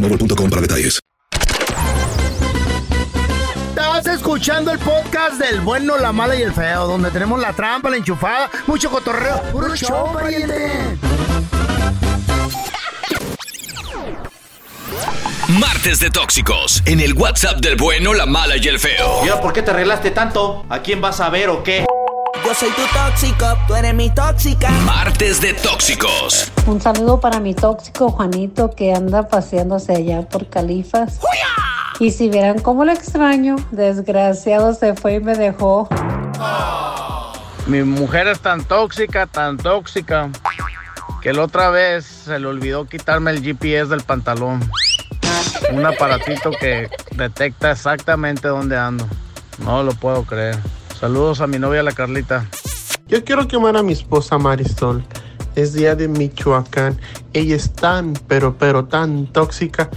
Speaker 14: boostmobile.com para detalles.
Speaker 4: Estás escuchando el podcast del bueno, la mala y el feo, donde tenemos la trampa, la enchufada, mucho cotorreo. ¡Puro show, pariente!
Speaker 3: Martes de Tóxicos, en el WhatsApp del bueno, la mala y el feo.
Speaker 22: Mira, ¿por qué te arreglaste tanto? ¿A quién vas a ver o qué?
Speaker 10: Yo soy tu tóxico, tú eres mi tóxica.
Speaker 3: Martes de Tóxicos.
Speaker 23: Un saludo para mi tóxico Juanito que anda paseándose allá por Califas. Y si vieran cómo lo extraño, desgraciado se fue y me dejó.
Speaker 19: Mi mujer es tan tóxica, tan tóxica, que la otra vez se le olvidó quitarme el GPS del pantalón. Un aparatito que detecta exactamente dónde ando. No lo puedo creer. Saludos a mi novia la Carlita.
Speaker 24: Yo quiero quemar a mi esposa Marisol. Es día de Michoacán. Ella es tan, pero, pero tan tóxica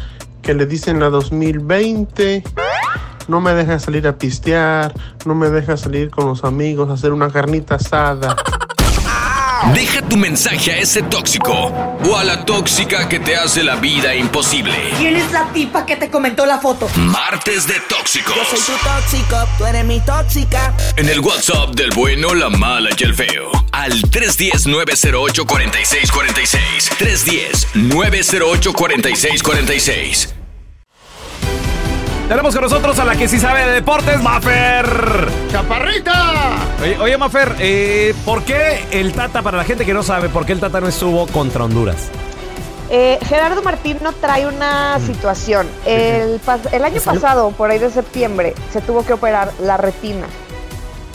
Speaker 24: que le dicen la 2020. No me deja salir a pistear. No me deja salir con los amigos a hacer una carnita asada.
Speaker 3: Deja tu mensaje a ese tóxico o a la tóxica que te hace la vida imposible.
Speaker 10: ¿Quién es la tipa que te comentó la foto?
Speaker 3: Martes de Tóxicos.
Speaker 10: Yo soy tu tóxico, tú eres mi tóxica.
Speaker 3: En el WhatsApp del bueno, la mala y el feo. Al 310-908-4646. 310-908-4646.
Speaker 1: Tenemos con nosotros a la que sí sabe de deportes, Mafer.
Speaker 4: ¡Chaparrita!
Speaker 1: Oye, oye Mafer, eh, ¿por qué el Tata, para la gente que no sabe, por qué el Tata no estuvo contra Honduras?
Speaker 25: Eh, Gerardo Martín no trae una situación. El, pas- el año pasado, por ahí de septiembre, se tuvo que operar la retina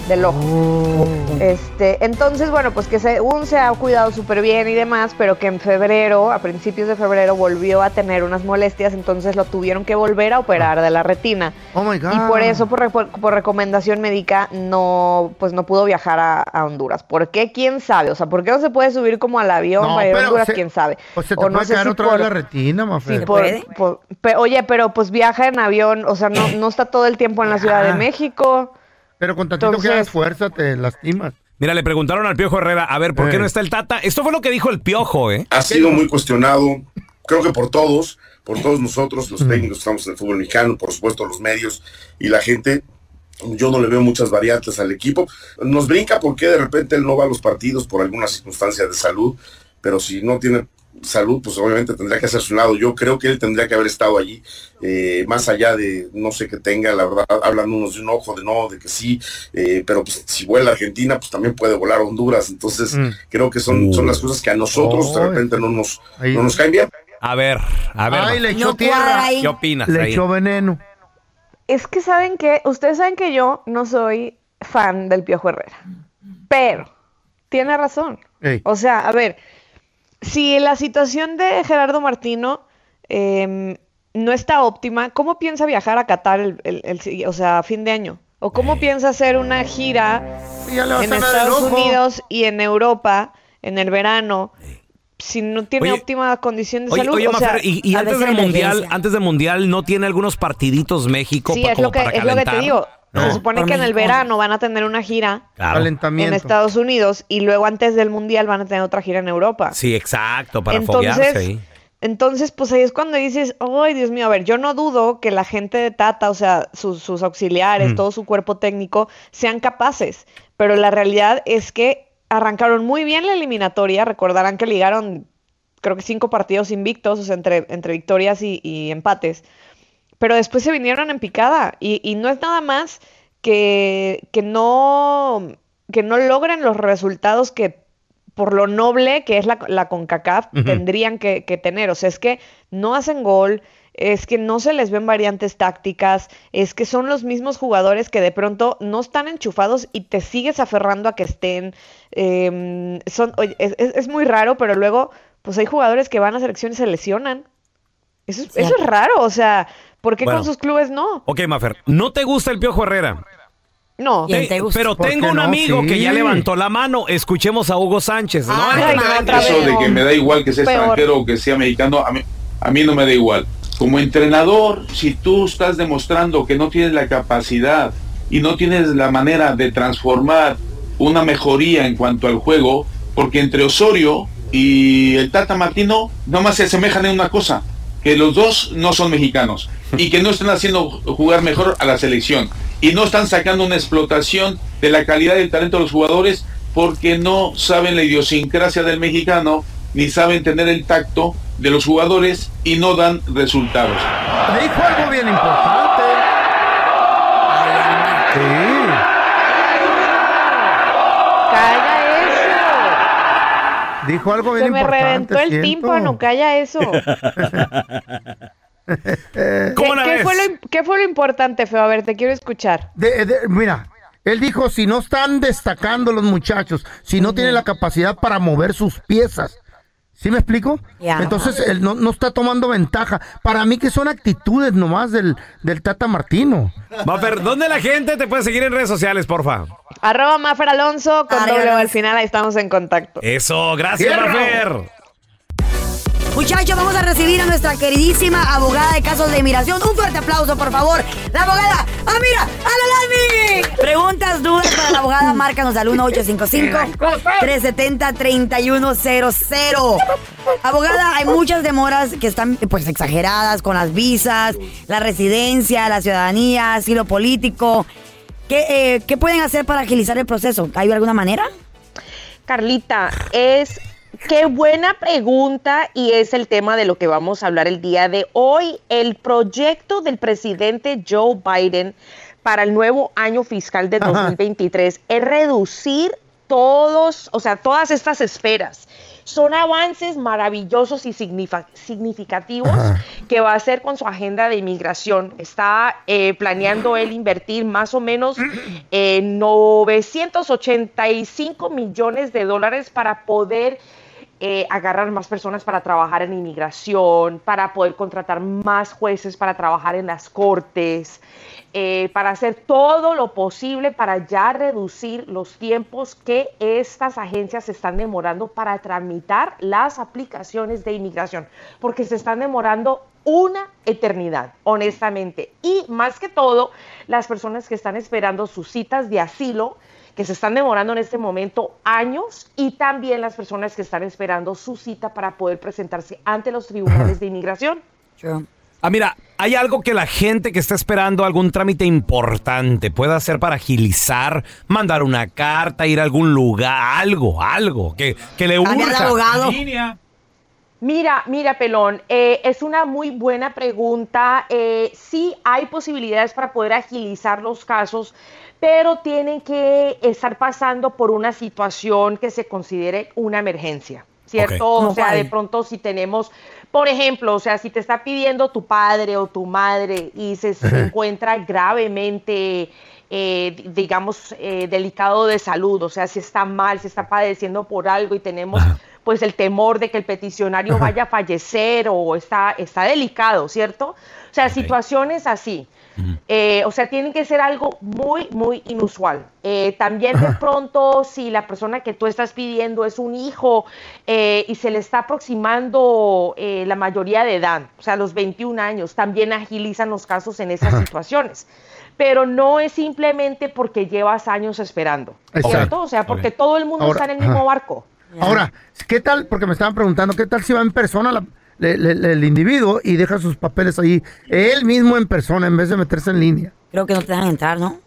Speaker 25: del ojo. Este, entonces, bueno, pues que según se ha cuidado súper bien y demás, pero que en febrero, a principios de febrero, volvió a tener unas molestias, entonces lo tuvieron que volver a operar de la retina.
Speaker 4: Oh my God.
Speaker 25: Y por eso, por, re- por recomendación médica, no, pues no pudo viajar a, a Honduras. ¿Por qué? ¿Quién sabe? O sea, ¿por qué no se puede subir como al avión
Speaker 4: No,
Speaker 25: para ir a Honduras?
Speaker 4: se-
Speaker 25: ¿Quién sabe?
Speaker 4: O se te
Speaker 25: O no
Speaker 4: puede
Speaker 25: sé si
Speaker 4: otra
Speaker 25: por-
Speaker 4: vez la retina, Mafer.
Speaker 25: por- por- pe- oye, pero pues viaja en avión, o sea, no, no está todo el tiempo en la Ciudad de
Speaker 4: Ah.
Speaker 25: México.
Speaker 4: Pero con tantito que
Speaker 25: Entonces-
Speaker 4: hagas fuerza te lastimas.
Speaker 1: Mira, le preguntaron al Piojo Herrera, a ver, ¿por qué
Speaker 26: Eh.
Speaker 1: no está el Tata? Esto fue lo que dijo el Piojo, ¿eh?
Speaker 26: Ha sido muy cuestionado, creo que por todos, por todos nosotros, los técnicos que estamos en el fútbol mexicano, por supuesto los medios y la gente. Yo no le veo muchas variantes al equipo. Nos brinca porque de repente él no va a los partidos por alguna circunstancia de salud, pero si no tiene salud, pues obviamente tendría que hacer su lado. Yo creo que él tendría que haber estado allí, eh, más allá de no sé qué tenga, la verdad, hablan unos de un ojo, de no, de que sí, eh, pero pues si vuela a Argentina, pues también puede volar a Honduras. Entonces,
Speaker 1: Mm.
Speaker 26: creo que son, son las cosas que a nosotros de repente no nos,
Speaker 4: Ahí.
Speaker 26: no nos caen bien.
Speaker 1: A ver, a ver.
Speaker 4: Ay, le echó
Speaker 2: No
Speaker 4: tierra.
Speaker 2: ahí.
Speaker 1: ¿Qué opinas?
Speaker 4: Le
Speaker 1: ahí?
Speaker 4: echó veneno.
Speaker 25: Es que saben que, ustedes saben que yo no soy fan del Piojo Herrera, pero tiene razón.
Speaker 4: Ey.
Speaker 25: O sea, a ver, si la situación de Gerardo Martino em, no está óptima, ¿cómo piensa viajar a Qatar el, el- o sea, a fin de año? ¿O cómo piensa hacer una gira en Estados. Unidos y en Europa en el verano si no tiene
Speaker 1: Oye,
Speaker 25: óptima condición de
Speaker 1: Oye,
Speaker 25: salud?
Speaker 1: oye,
Speaker 25: o sea,
Speaker 1: Mafer, y, antes del mundial, antes del mundial, ¿no tiene algunos partiditos México
Speaker 25: sí,
Speaker 1: pa-
Speaker 25: es
Speaker 1: como
Speaker 25: lo que,
Speaker 1: para
Speaker 25: es lo que te digo.
Speaker 1: No.
Speaker 25: Se supone que en el verano van a tener una gira
Speaker 1: Claro.
Speaker 25: En Estados Unidos y luego antes del mundial van a tener otra gira en Europa.
Speaker 1: Sí, exacto, para foguearse
Speaker 25: Entonces,
Speaker 1: ahí.
Speaker 25: entonces, pues ahí es cuando dices, ay, Dios mío, a ver, yo no dudo que la gente de Tata, o sea, sus, sus auxiliares,
Speaker 1: Mm.
Speaker 25: todo su cuerpo técnico, sean capaces, pero la realidad es que arrancaron muy bien la eliminatoria, recordarán que ligaron, creo que cinco partidos invictos, o sea, entre, entre victorias y, y empates, pero después se vinieron en picada y, y no es nada más que, que no que no logren los resultados que por lo noble que es la, la CONCACAF tendrían que, que tener. O sea, es que no hacen gol, es que no se les ven variantes tácticas, es que son los mismos jugadores que de pronto no están enchufados y te sigues aferrando a que estén. eh, son, oye, es, es- es muy raro, pero luego pues hay jugadores que van a selección y se lesionan. Eso es, eso es raro, o sea, ¿por qué
Speaker 1: Bueno.
Speaker 25: con sus clubes no?
Speaker 1: Ok, Mafer, ¿no te gusta el Piojo Herrera?
Speaker 25: No.
Speaker 1: Te- pero
Speaker 4: ¿Por
Speaker 1: tengo un
Speaker 4: no?
Speaker 1: amigo que ya levantó la mano. Escuchemos a Hugo Sánchez. ¿no?
Speaker 25: Ay, no,
Speaker 27: Eso
Speaker 25: vez.
Speaker 27: de que me da igual que sea
Speaker 25: Peor.
Speaker 27: extranjero o que sea mexicano, a mí, a mí no me da igual. Como entrenador, si tú estás demostrando que no tienes la capacidad y no tienes la manera de transformar una mejoría en cuanto al juego, porque entre Osorio y el Tata Martino nomás se asemejan en una cosa, que los dos no son mexicanos y que no están haciendo jugar mejor a la selección y no están sacando una explotación de la calidad y el talento de los jugadores porque no saben la idiosincrasia del mexicano ni saben tener el tacto de los jugadores y no dan resultados.
Speaker 4: Dijo algo bien importante. Dijo algo bien
Speaker 25: Se me
Speaker 4: importante.
Speaker 25: reventó el
Speaker 4: siento.
Speaker 25: tímpano, calla eso. ¿Qué,
Speaker 4: ¿Cómo la
Speaker 25: qué
Speaker 4: ves?
Speaker 25: fue lo, qué fue lo importante, Feo? A ver, te quiero escuchar.
Speaker 4: De- de- mira, él dijo, si no están destacando los muchachos, si no tienen la capacidad para mover sus piezas. ¿Sí me explico?
Speaker 2: Ya.
Speaker 4: Entonces él no, no está tomando ventaja. Para mí que son actitudes nomás del, del Tata Martino.
Speaker 1: Mafer, ¿dónde la gente te puede seguir en redes sociales, porfa?
Speaker 25: Arroba Mafer Alonso con doble al final, ahí estamos en contacto.
Speaker 1: Eso, gracias. Mafer.
Speaker 2: Muchachos, vamos a recibir a nuestra queridísima abogada de casos de inmigración. Un fuerte aplauso, por favor. La abogada Amira Alalami. Preguntas, dudas para la abogada, márcanos al 1855-370-3100. Abogada, hay muchas demoras que están pues exageradas con las visas, la residencia, la ciudadanía, asilo político. ¿Qué, eh, ¿Qué pueden hacer para agilizar el proceso? ¿Hay alguna manera?
Speaker 28: Carlita, es qué buena pregunta y es el tema de lo que vamos a hablar el día de hoy. El proyecto del presidente Joe Biden para el nuevo año fiscal de
Speaker 29: Ajá.
Speaker 28: 2023 es reducir todos, o sea, todas estas esferas. Son avances maravillosos y significativos que va a hacer con su agenda de inmigración. Está eh, planeando él invertir más o menos eh, 985 millones de dólares para poder eh, agarrar más personas para trabajar en inmigración, para poder contratar más jueces para trabajar en las cortes, eh, para hacer todo lo posible para ya reducir los tiempos que estas agencias se están demorando para tramitar las aplicaciones de inmigración, porque se están demorando una eternidad, honestamente. Y más que todo, las personas que están esperando sus citas de asilo, que se están demorando en este momento años y también las personas que están esperando su cita para poder presentarse ante los tribunales de inmigración.
Speaker 1: Ah, mira, hay algo que la gente que está esperando algún trámite importante puede hacer para agilizar, mandar una carta, ir a algún lugar, algo, algo que, que le urja.
Speaker 2: abogado.
Speaker 28: Mira, mira, Pelón, eh, es una muy buena pregunta. Eh, sí hay posibilidades para poder agilizar los casos, pero tienen que estar pasando por una situación que se considere una emergencia, ¿cierto?
Speaker 30: Ok. ¿Cómo
Speaker 28: O sea, de pronto si tenemos, por ejemplo, o sea, si te está pidiendo tu padre o tu madre y se, encuentra gravemente, eh, di- digamos, eh, delicado de salud, o sea, si está mal, si está padeciendo por algo y tenemos pues el temor de que el peticionario
Speaker 30: Ajá.
Speaker 28: vaya a fallecer o está, está delicado, ¿cierto? O sea, situaciones así. Eh, o sea, tienen que ser algo muy, muy inusual. Eh, también de pronto, si la persona que tú estás pidiendo es un hijo eh, y se le está aproximando la mayoría de edad, o sea, los 21 años, también agilizan los casos en esas situaciones. Pero no es simplemente porque llevas años esperando,
Speaker 4: Exacto.
Speaker 28: ¿cierto? O sea, porque todo el mundo
Speaker 4: Ahora,
Speaker 28: está en el mismo barco.
Speaker 4: Ahora, ¿qué tal? Porque me estaban preguntando, ¿qué tal si va en persona la- le- le- el individuo y deja sus papeles ahí, él mismo en persona, en vez de meterse en línea?
Speaker 2: Creo que no te dejan entrar, ¿no?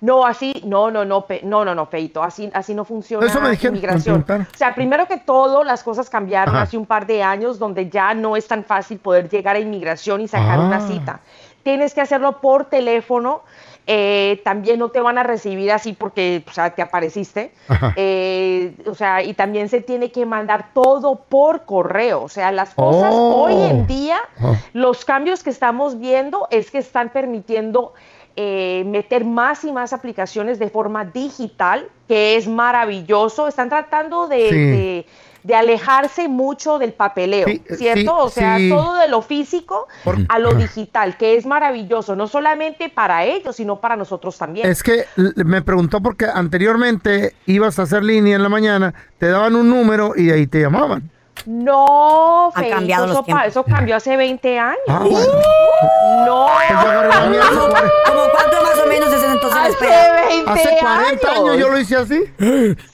Speaker 28: No, así, no, no, no, Pe- no, no, no, Feito, así, así no funciona
Speaker 4: Eso me dijeron, me preguntaron.
Speaker 28: O sea, primero que todo, las cosas cambiaron
Speaker 4: Ajá.
Speaker 28: hace un par de años, donde ya no es tan fácil poder llegar a inmigración y sacar
Speaker 4: Ah.
Speaker 28: una cita. Tienes que hacerlo por teléfono. Eh, también no te van a recibir así porque o sea, te apareciste. Eh, o sea, y también se tiene que mandar todo por correo. O sea, las cosas
Speaker 30: Oh.
Speaker 28: hoy en día,
Speaker 30: Oh.
Speaker 28: los cambios que estamos viendo es que están permitiendo eh, meter más y más aplicaciones de forma digital, que es maravilloso. Están tratando de,
Speaker 30: Sí.
Speaker 28: de- de alejarse mucho del papeleo,
Speaker 30: Sí,
Speaker 28: ¿cierto?
Speaker 30: sí,
Speaker 28: o sea,
Speaker 30: sí.
Speaker 28: todo de lo físico
Speaker 4: Por-
Speaker 28: a lo digital, que es maravilloso, no solamente para ellos, sino para nosotros también.
Speaker 4: Es que me preguntó porque anteriormente ibas a hacer línea en la mañana, te daban un número y ahí te llamaban.
Speaker 28: No,
Speaker 2: Han
Speaker 28: Feito,
Speaker 2: cambiado los
Speaker 28: eso,
Speaker 2: tiempos.
Speaker 28: eso cambió hace 20 años.
Speaker 4: Ah, bueno.
Speaker 28: No.
Speaker 2: ¿Cómo cuánto más o menos es entonces la
Speaker 28: Hace
Speaker 2: espera?
Speaker 28: 20
Speaker 4: Hace 40 años yo lo hice así.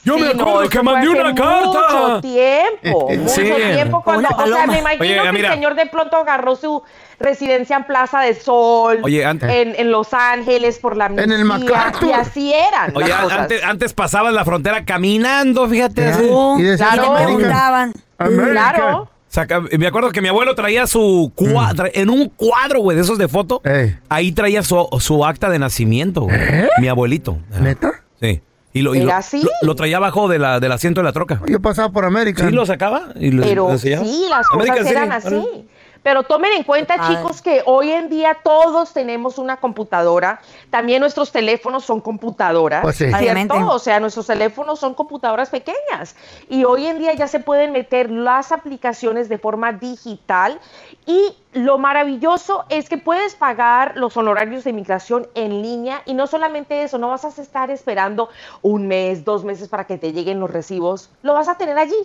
Speaker 1: Yo me acuerdo
Speaker 28: no,
Speaker 1: que mandé una carta.
Speaker 28: Mucho tiempo, mucho
Speaker 1: Sí.
Speaker 28: tiempo. Cuando, o sea, me imagino
Speaker 1: Oye,
Speaker 28: que
Speaker 1: mira.
Speaker 28: el señor de pronto agarró su residencia en Plaza de Sol,
Speaker 1: Oye, antes-
Speaker 28: en, en Los Ángeles, por la
Speaker 4: En el MacArthur.
Speaker 28: Y así eran
Speaker 1: Oye,
Speaker 28: las cosas.
Speaker 1: antes, antes pasabas la frontera caminando, fíjate.
Speaker 4: Ya,
Speaker 1: así.
Speaker 4: y
Speaker 28: Claro.
Speaker 2: Preguntaban.
Speaker 4: América.
Speaker 28: Claro.
Speaker 1: Saca- me acuerdo que mi abuelo traía su cuadro, en un cuadro, güey, de esos de foto.
Speaker 4: Ey.
Speaker 1: Ahí traía su, su acta de nacimiento, güey. Mi abuelito.
Speaker 4: ¿Neta?
Speaker 1: Sí. Y lo, y
Speaker 28: ¿Era
Speaker 1: lo-
Speaker 28: así?
Speaker 1: lo- lo traía abajo de la, del asiento de la troca.
Speaker 4: Yo pasaba por América.
Speaker 1: Sí, lo sacaba y lo,
Speaker 28: Pero
Speaker 1: lo
Speaker 28: sí, las cosas
Speaker 1: América,
Speaker 28: eran así. Pero tomen en cuenta, chicos, que hoy en día todos tenemos una computadora. También nuestros teléfonos son computadoras,
Speaker 4: Pues sí.
Speaker 28: ¿cierto? O sea, nuestros teléfonos son computadoras pequeñas. Y hoy en día ya se pueden meter las aplicaciones de forma digital. Y lo maravilloso es que puedes pagar los honorarios de inmigración en línea. Y no solamente eso, no vas a estar esperando un mes, dos meses para que te lleguen los recibos. Lo vas a tener allí,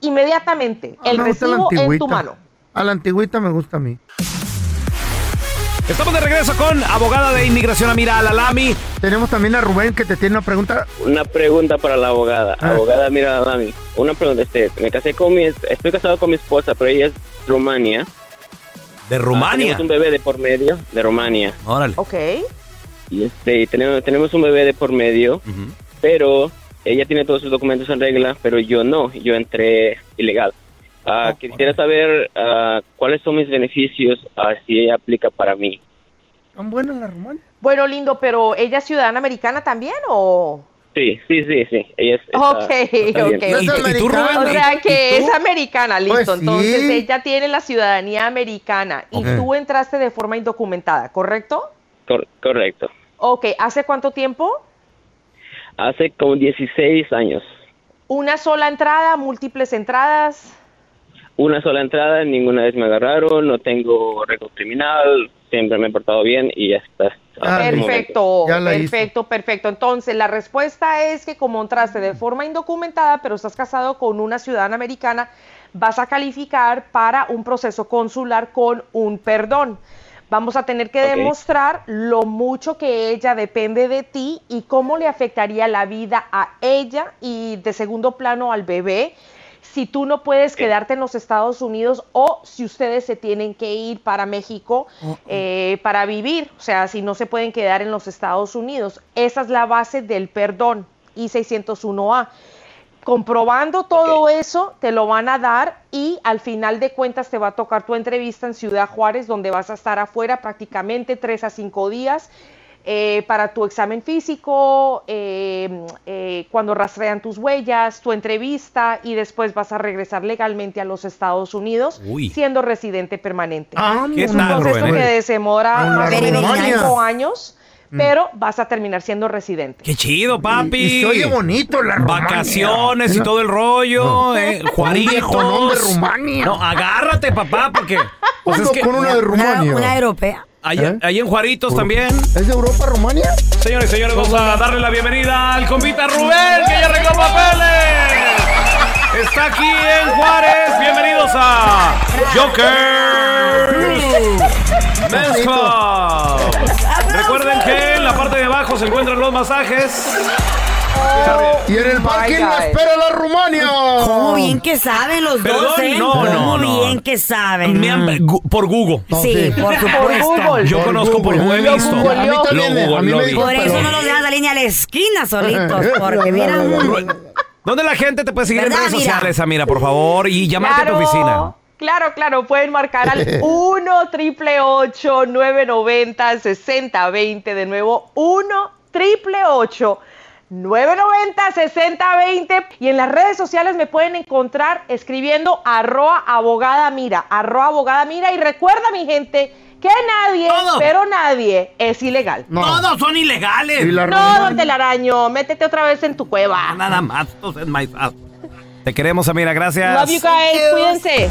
Speaker 28: inmediatamente.
Speaker 4: Ah,
Speaker 28: el
Speaker 4: la
Speaker 28: recibo en tu mano.
Speaker 4: A la antigüita me gusta a mí.
Speaker 1: Estamos de regreso con abogada de inmigración Amira Alalami.
Speaker 4: Tenemos también a Rubén que te tiene una pregunta.
Speaker 31: Una pregunta para la abogada.
Speaker 4: Ah.
Speaker 31: Abogada, mira, Dami. Una pregunta. Este, me casé con mi, estoy casado con mi esposa, pero ella es Rumania.
Speaker 1: De
Speaker 31: Ah,
Speaker 1: Rumania.
Speaker 31: tenemos un bebé de por medio, de Rumania.
Speaker 1: Órale.
Speaker 28: Ok.
Speaker 31: Y este, tenemos, tenemos un bebé de por medio, pero ella tiene todos sus documentos en regla, pero yo no. Yo entré ilegal. Ah, quisiera saber ah, cuáles son mis beneficios ah, si ella aplica para mí.
Speaker 4: ¿Tan buena la Rumania?
Speaker 28: Bueno, lindo, pero ¿ella es ciudadana americana también o...?
Speaker 31: Sí, sí, sí, sí. Ella es. está-
Speaker 28: Ok,
Speaker 31: está
Speaker 28: ok.
Speaker 4: ¿No es
Speaker 1: ¿Y tú,
Speaker 4: americana?
Speaker 28: O sea
Speaker 1: ¿Y- y
Speaker 28: que
Speaker 1: tú?
Speaker 28: es americana, listo.
Speaker 4: Pues sí.
Speaker 28: Entonces ella tiene la ciudadanía americana y tú entraste de forma indocumentada, ¿correcto?
Speaker 31: Cor- correcto.
Speaker 28: Ok, ¿hace cuánto tiempo?
Speaker 31: Hace como 16 años.
Speaker 28: ¿Una sola entrada, múltiples entradas?
Speaker 31: Una sola entrada, ninguna vez me agarraron, no tengo récord criminal, siempre me he portado bien y ya está. Momento.
Speaker 28: Perfecto,
Speaker 4: Ya la hizo.
Speaker 28: perfecto, perfecto. Entonces, la respuesta es que como entraste de forma indocumentada, pero estás casado con una ciudadana americana, vas a calificar para un proceso consular con un perdón. Vamos a tener que demostrar lo mucho que ella depende de ti y cómo le afectaría la vida a ella y de segundo plano al bebé si tú no puedes quedarte en los Estados Unidos o si ustedes se tienen que ir para México eh, para vivir, o sea, si no se pueden quedar en los Estados Unidos. Esa es la base del perdón I-601A. Comprobando todo eso, te lo van a dar y al final de cuentas te va a tocar tu entrevista en Ciudad Juárez, donde vas a estar afuera prácticamente tres a cinco días eh, para tu examen físico, eh, eh, cuando rastrean tus huellas, tu entrevista y después vas a regresar legalmente a los Estados Unidos
Speaker 1: Uy.
Speaker 28: siendo residente permanente.
Speaker 1: ¿Qué
Speaker 28: es un proceso
Speaker 1: Rubén?
Speaker 28: que se demora
Speaker 1: En la
Speaker 28: más o menos
Speaker 1: Rumania.
Speaker 28: cinco años,
Speaker 1: Mm.
Speaker 28: pero vas a terminar siendo residente.
Speaker 1: Qué chido, papi.
Speaker 4: Y- y se oye bonito la Rumania.
Speaker 1: Vacaciones y todo el rollo, eh,
Speaker 4: Rumania.
Speaker 1: No, agárrate, papá, porque. pues
Speaker 4: Ando con una de Rumania.
Speaker 2: Una europea.
Speaker 1: Ahí,
Speaker 4: ¿Eh?
Speaker 1: ahí en Juaritos también.
Speaker 4: ¿Es de Europa, Rumania?
Speaker 1: Señores y señores, vamos a darle la bienvenida al compita Rubén, que ya arregló papeles. Está aquí en Juárez. Bienvenidos a Joker Men's Club. Recuerden que en la parte de abajo se encuentran los masajes.
Speaker 4: Y en el parking la espera la Rumania.
Speaker 2: ¿Cómo bien que saben los
Speaker 1: Perdón,
Speaker 2: dos, eh?
Speaker 1: no, no,
Speaker 2: ¿Cómo
Speaker 1: no.
Speaker 2: bien que saben?
Speaker 1: Me han- gu- por Google.
Speaker 2: Sí, por supuesto.
Speaker 28: Google.
Speaker 1: Yo
Speaker 4: Por
Speaker 1: conozco por
Speaker 4: Google.
Speaker 1: Google, he visto.
Speaker 4: googleó. A mí también,
Speaker 1: Lo
Speaker 4: a mí me
Speaker 2: Por eso
Speaker 4: pero-
Speaker 2: no los dejan salir ni a la esquina solitos, porque miran...
Speaker 1: ¿Dónde la gente te puede seguir en
Speaker 2: ¿Verdad,
Speaker 1: redes
Speaker 2: Mira?
Speaker 1: sociales, Amira, por favor? Y llamarte a tu
Speaker 28: Claro,
Speaker 1: oficina.
Speaker 28: Claro, claro, pueden marcar al 1 triple 990 6020 de nuevo 1 triple 990 6020 y en las redes sociales me pueden encontrar escribiendo arroba abogada mira, arroba abogada mira y recuerda mi gente que nadie,
Speaker 1: Todo.
Speaker 28: pero nadie es ilegal.
Speaker 1: Todos son ilegales.
Speaker 28: No, don Telaraño, métete otra vez en tu cueva.
Speaker 1: Nada más. Entonces, my-. Te queremos, Amira. Gracias.
Speaker 28: Love you guys, cuídense.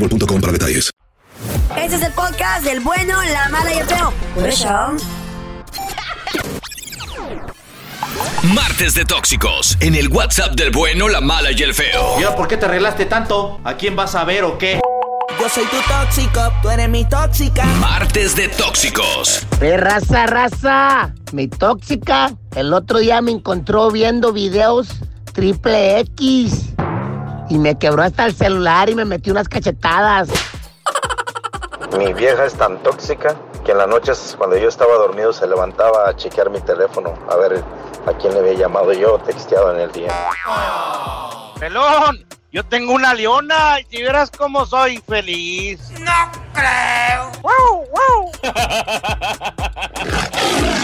Speaker 14: boostmobile.com para detalles.
Speaker 2: Este es el podcast del bueno, la mala y el feo. Por eso.
Speaker 3: Martes de Tóxicos en el WhatsApp del bueno, la mala y el feo.
Speaker 22: ¿Y ahora por qué te arreglaste tanto? ¿A quién vas a ver o qué?
Speaker 10: Yo soy tu tóxico, tú eres mi tóxica.
Speaker 3: Martes de Tóxicos.
Speaker 32: Eh, raza, raza, mi tóxica. El otro día me encontró viendo videos triple X y me quebró hasta el celular y me metió unas cachetadas.
Speaker 33: Mi vieja es tan tóxica que en las noches cuando yo estaba dormido se levantaba a chequear mi teléfono a ver a quién le había llamado yo texteado en el día.
Speaker 29: Pelón, yo tengo una leona y si vieras cómo soy feliz. No creo. ¡Wow, wow!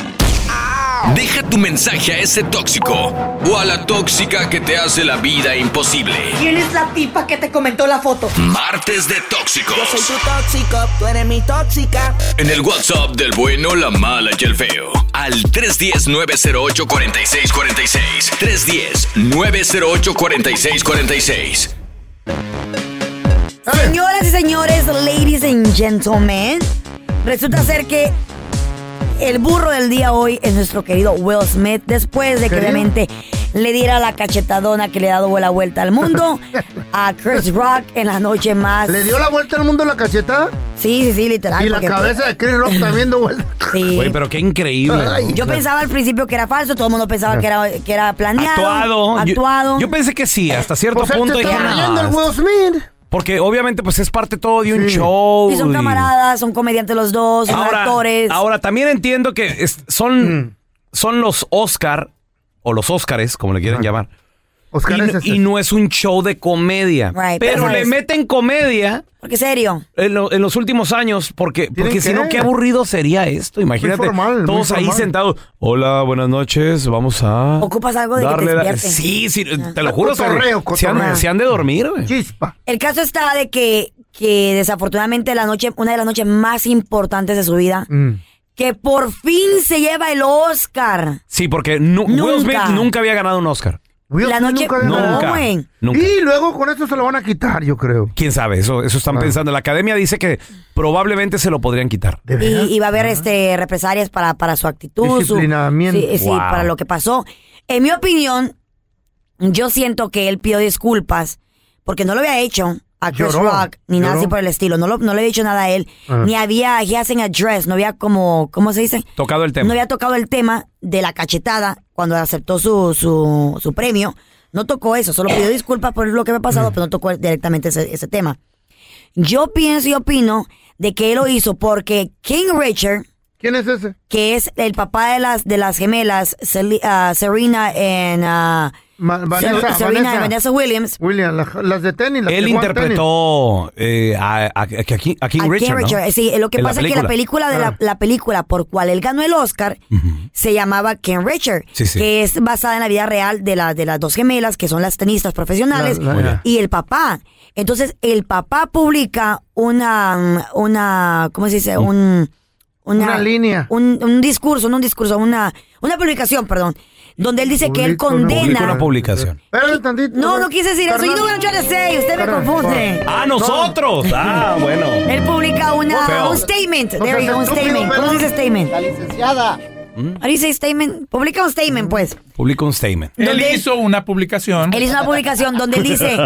Speaker 3: Deja tu mensaje a ese tóxico o a la tóxica que te hace la vida imposible.
Speaker 10: ¿Quién es la tipa que te comentó la foto?
Speaker 3: Martes de Tóxicos.
Speaker 10: Yo soy tu tóxico, tú eres mi tóxica.
Speaker 3: En el WhatsApp del bueno, la mala y el feo. Al 310-908-4646. 310-908-4646.
Speaker 2: Señoras y señores, ladies and gentlemen, resulta ser que el burro del día hoy es nuestro querido Will Smith, después de que obviamente le diera la cachetadona que le ha dado la vuelta al mundo a Chris Rock en la noche más.
Speaker 4: ¿Le dio la vuelta al mundo la cachetada?
Speaker 2: Sí, sí, sí, literal.
Speaker 4: Y la cabeza de Chris Rock también dio vuelta.
Speaker 2: Sí.
Speaker 1: Oye, pero qué increíble.
Speaker 2: Yo pensaba al principio que era falso, todo el mundo pensaba que era, que era planeado.
Speaker 1: Actuado. Yo-
Speaker 2: Actuado.
Speaker 1: Yo, pensé que sí, hasta cierto
Speaker 4: Pues
Speaker 1: punto. dije,
Speaker 4: está
Speaker 1: "No,
Speaker 4: rayando el Will Smith.
Speaker 1: Porque obviamente pues es parte todo de un show.
Speaker 2: Y son camaradas, son comediantes los dos, son
Speaker 1: Ahora,
Speaker 2: actores.
Speaker 1: ahora también entiendo que es-
Speaker 4: Mm.
Speaker 1: son, son los Oscar o los Óscares, como le quieran llamar.
Speaker 4: Oscar
Speaker 1: y,
Speaker 4: es
Speaker 1: no-
Speaker 4: ese.
Speaker 1: y no es un show de comedia.
Speaker 2: Right,
Speaker 1: pero
Speaker 2: pero
Speaker 1: le
Speaker 2: es-
Speaker 1: meten comedia
Speaker 2: Porque serio.
Speaker 1: en, lo- en los últimos años, porque, porque si no, qué aburrido sería esto. Imagínate,
Speaker 4: formal, muy
Speaker 1: todos ahí
Speaker 4: formal.
Speaker 1: sentados. Hola, buenas noches, vamos a...
Speaker 2: Ocupas algo de que te
Speaker 1: darle la-. Sí, sí, te lo juro. se-
Speaker 4: Cotorreo,
Speaker 1: se, han,
Speaker 4: cotorreo.
Speaker 1: se han de dormir, güey.
Speaker 4: Chispa.
Speaker 2: El caso está de que, que desafortunadamente la noche, una de las noches más importantes de su vida,
Speaker 4: Mm.
Speaker 2: que por fin se lleva el Oscar.
Speaker 1: Sí, porque nu- Will. Smith nunca había ganado un Oscar.
Speaker 4: Will
Speaker 2: La noche-
Speaker 4: nunca
Speaker 2: No.
Speaker 1: Nunca.
Speaker 4: Y luego con esto se lo van a quitar, yo creo.
Speaker 1: ¿Quién sabe? Eso, eso están pensando. La academia dice que probablemente se lo podrían quitar.
Speaker 4: ¿De
Speaker 2: Y, y va a haber este represalias para, para su actitud, su,
Speaker 4: Disciplinamiento.
Speaker 2: sí, sí,
Speaker 1: Wow.
Speaker 2: para lo que pasó. En mi opinión, yo siento que él pidió disculpas porque no lo había hecho a Chris
Speaker 4: Lloró,
Speaker 2: Rock ni nada así por el estilo. No, lo, no le había dicho nada a él.
Speaker 4: Ah.
Speaker 2: Ni había, he hasn't addressed, no había como, ¿cómo se dice?
Speaker 1: Tocado el tema.
Speaker 2: No había tocado el tema de la cachetada cuando aceptó su, su, su premio. No tocó eso, solo pidió disculpas por lo que había
Speaker 4: Mm.
Speaker 2: pasado, pero no tocó directamente ese, ese tema. Yo pienso y opino de que él lo hizo porque King Richard,
Speaker 4: ¿Quién es ese?
Speaker 2: que es el papá de las, de las gemelas, ah, Serena en
Speaker 4: Ma- Vanessa,
Speaker 2: Serena
Speaker 4: Vanessa.
Speaker 2: Vanessa Williams.
Speaker 4: William, la- las de tenis. Las
Speaker 1: Él interpretó eh, a, a- a King, a King
Speaker 2: a
Speaker 1: Richard,
Speaker 2: King
Speaker 1: ¿no?
Speaker 2: Richard. Sí, lo que
Speaker 1: En
Speaker 2: pasa es que la película de la,
Speaker 4: Ah.
Speaker 2: la película por cual él ganó el Oscar se llamaba King Richard,
Speaker 1: Sí, sí.
Speaker 2: que es basada en la vida real de, la, de las dos gemelas que son las tenistas profesionales
Speaker 4: La- la-
Speaker 2: y el papá. Entonces el papá publica una una ¿cómo se dice? Un
Speaker 4: Una línea.
Speaker 2: un, un discurso, no un discurso, una una publicación, perdón, donde él dice que él
Speaker 4: Publica
Speaker 2: condena
Speaker 1: una publicación.
Speaker 2: No, no quise decir eso. What I'm trying to say. Usted me confunde.
Speaker 1: ¡Ah, nosotros! Ah, bueno.
Speaker 2: Él publica una, un statement.
Speaker 4: No
Speaker 2: There you
Speaker 4: seas
Speaker 2: go, un statement. ¿Cómo se dice statement?
Speaker 32: La licenciada.
Speaker 2: You say statement? Publica un statement, pues.
Speaker 1: Publicó un statement.
Speaker 34: Él
Speaker 2: Donde él-
Speaker 34: hizo una publicación.
Speaker 2: Él hizo una publicación donde él dice,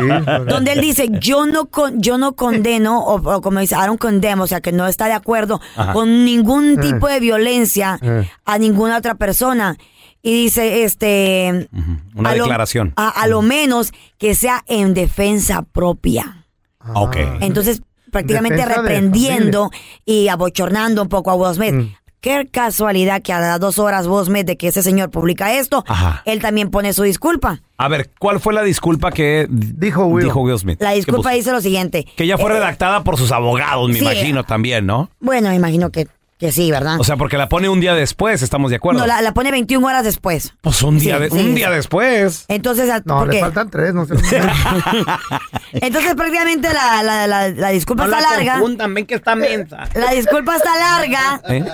Speaker 2: donde él dice, yo no con, yo no condeno, o, o como dice, I don't condemn, o sea, que no está de acuerdo
Speaker 1: Ajá.
Speaker 2: con ningún tipo de violencia
Speaker 4: Eh.
Speaker 2: a ninguna otra persona. Y dice, este...
Speaker 1: Una
Speaker 2: a lo-
Speaker 1: declaración.
Speaker 2: a, a lo menos que sea en defensa propia.
Speaker 1: Ah, Ok.
Speaker 2: Entonces, prácticamente
Speaker 4: Defensa
Speaker 2: reprendiendo y abochornando un poco a Will Smith.
Speaker 4: Mm.
Speaker 2: Qué casualidad que a las dos horas Will Smith de que ese señor publica esto,
Speaker 1: Ajá.
Speaker 2: él también pone su disculpa.
Speaker 1: A ver, ¿cuál fue la disculpa que
Speaker 4: Dijo Will.
Speaker 1: dijo Will Smith?
Speaker 2: La
Speaker 1: ¿Qué
Speaker 2: disculpa dice lo siguiente.
Speaker 1: Que ya fue
Speaker 2: Eh,
Speaker 1: redactada por sus abogados, me
Speaker 2: sí.
Speaker 1: imagino también, ¿no?
Speaker 2: Bueno, me imagino que, que sí, ¿verdad?
Speaker 1: O sea, porque la pone un día después, estamos de acuerdo.
Speaker 2: no, la, la pone 21 horas después.
Speaker 1: Pues un día,
Speaker 2: Sí,
Speaker 1: de-
Speaker 2: sí,
Speaker 1: un
Speaker 2: sí.
Speaker 1: día después.
Speaker 2: Entonces, a-
Speaker 4: No, le faltan tres, no sé.
Speaker 2: entonces prácticamente la, la, la, la disculpa está larga.
Speaker 1: ven que está mensa.
Speaker 2: La disculpa está larga.
Speaker 1: ¿Eh?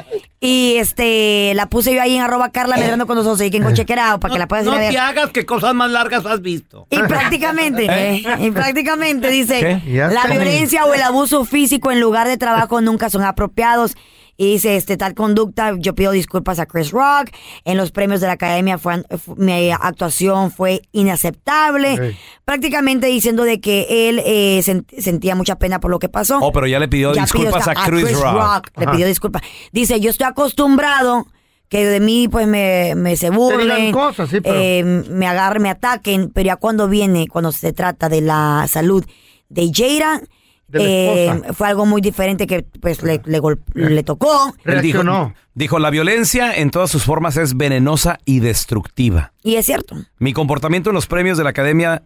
Speaker 2: Y este, la puse yo ahí en arroba Carla Medrano con nosotros y que check it out para que la puedas ir a ver.
Speaker 1: hagas que cosas más largas has visto.
Speaker 2: Y prácticamente, eh, y prácticamente dice,
Speaker 1: ¿Qué?
Speaker 4: Ya
Speaker 2: la
Speaker 4: está.
Speaker 2: violencia o el abuso físico en lugar de trabajo nunca son apropiados. Y dice, este, tal conducta, yo pido disculpas a Chris Rock. En los premios de la academia fue, fu- mi actuación fue inaceptable. Prácticamente diciendo de que él eh, sen- sentía mucha pena por lo que pasó.
Speaker 1: Oh, pero ya le pidió
Speaker 2: Ya
Speaker 1: disculpas
Speaker 2: pidió
Speaker 1: a Chris, Rock.
Speaker 2: Le pidió disculpas. Dice, yo estoy acostumbrado que de mí pues me, me se burlen,
Speaker 4: cosas, sí, pero-
Speaker 2: eh, me agarren, me ataquen, pero ya cuando viene, cuando se trata de la salud de Jada,
Speaker 4: De la
Speaker 2: eh, fue algo muy diferente que pues le, le, gol- le tocó.
Speaker 1: Él dijo, dijo, la violencia en todas sus formas es venenosa y destructiva.
Speaker 2: Y es cierto.
Speaker 1: Mi comportamiento en los premios de la academia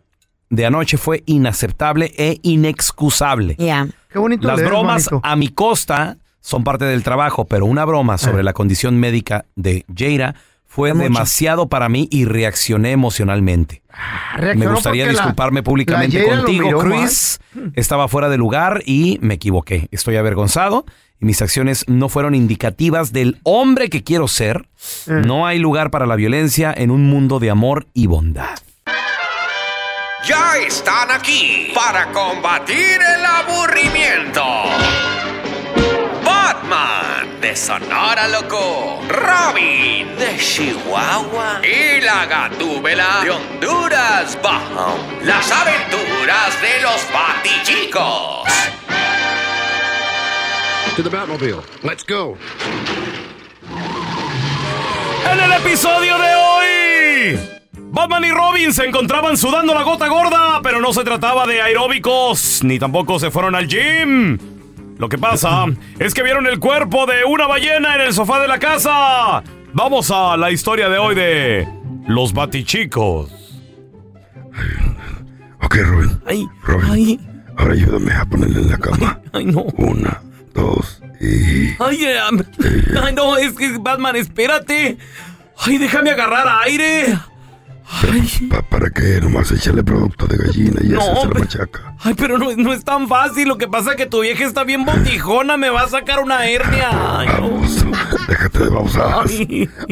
Speaker 1: de anoche fue inaceptable e inexcusable.
Speaker 2: Ya.
Speaker 4: Qué bonito
Speaker 1: Las
Speaker 4: leer,
Speaker 1: bromas a mi costa son parte del trabajo, pero una broma sobre la condición médica de Jaira fue
Speaker 2: Fue mucho.
Speaker 1: demasiado para mí y reaccioné emocionalmente. Me
Speaker 4: Reaccionó
Speaker 1: gustaría disculparme
Speaker 4: la
Speaker 1: públicamente contigo,
Speaker 4: miró
Speaker 1: Chris. Estaba fuera de lugar y me equivoqué. Estoy avergonzado y mis acciones no fueron indicativas del hombre que quiero ser.
Speaker 4: Mm.
Speaker 1: No hay lugar para la violencia en un mundo de amor y bondad.
Speaker 34: ya están aquí para combatir el aburrimiento. De Sonora Loco, Robin de Chihuahua y la Gatúbela de Honduras Bajo. Las aventuras de los Batichicos.
Speaker 35: To the Batmobile. Let's go.
Speaker 1: En el episodio de hoy, Batman y Robin se encontraban sudando la gota gorda, pero no se trataba de aeróbicos, ni tampoco se fueron al gym. Lo que pasa es que vieron el cuerpo de una ballena en el sofá de la casa. Vamos a la historia de hoy de los batichicos.
Speaker 36: Ok, Robin.
Speaker 1: Ay,
Speaker 36: Robin. Ahora ayúdame a ponerle en la cama.
Speaker 1: Ay, no.
Speaker 36: Una, dos y.
Speaker 1: Ay, eh, ay, no, es que Batman, espérate. Ay, déjame agarrar aire.
Speaker 36: Pa- ¿Para qué? Nomás échale producto de gallina y
Speaker 1: No,
Speaker 36: se
Speaker 1: pero-
Speaker 36: machaca.
Speaker 1: Ay, pero no, no es tan fácil. Lo que pasa es que tu vieja está bien botijona. Me va a sacar una hernia. Ay, no.
Speaker 36: Déjate de babosadas.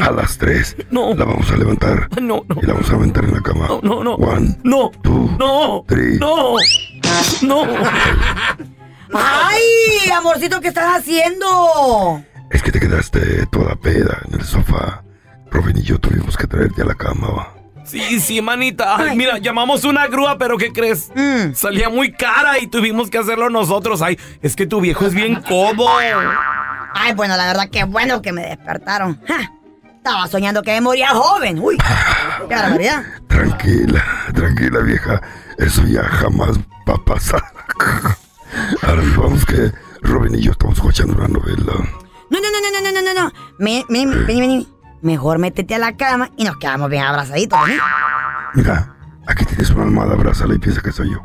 Speaker 36: A las tres
Speaker 1: No.
Speaker 36: la vamos a levantar
Speaker 1: No, no.
Speaker 36: y la vamos a aventar en la cama.
Speaker 1: No, no.
Speaker 36: One,
Speaker 1: No.
Speaker 36: two,
Speaker 1: No.
Speaker 36: three.
Speaker 1: No. No.
Speaker 2: ¡Ay, amorcito, qué estás haciendo!
Speaker 36: Es que te quedaste toda peda en el sofá. Robin y yo tuvimos que traerte a la cama. va.
Speaker 1: Sí, sí, manita. Ay, mira, llamamos una grúa, pero ¿qué crees?
Speaker 2: Mm.
Speaker 1: Salía muy cara y tuvimos que hacerlo nosotros. Ay, es que tu viejo es bien codo.
Speaker 2: Ay, bueno, la verdad que bueno que me despertaron. Ja, Estaba soñando que me moría joven. Uy, qué barbaridad.
Speaker 36: Tranquila, tranquila vieja. Eso ya jamás va a pasar. Ahora vamos que Robin y yo estamos escuchando una novela.
Speaker 2: No, no, no, no, no, no, no, no. Me, vení, vení. Mejor métete a la cama y nos quedamos bien abrazaditos, vení.
Speaker 36: Mira, aquí tienes una almohada, abrázala y piensa que soy yo.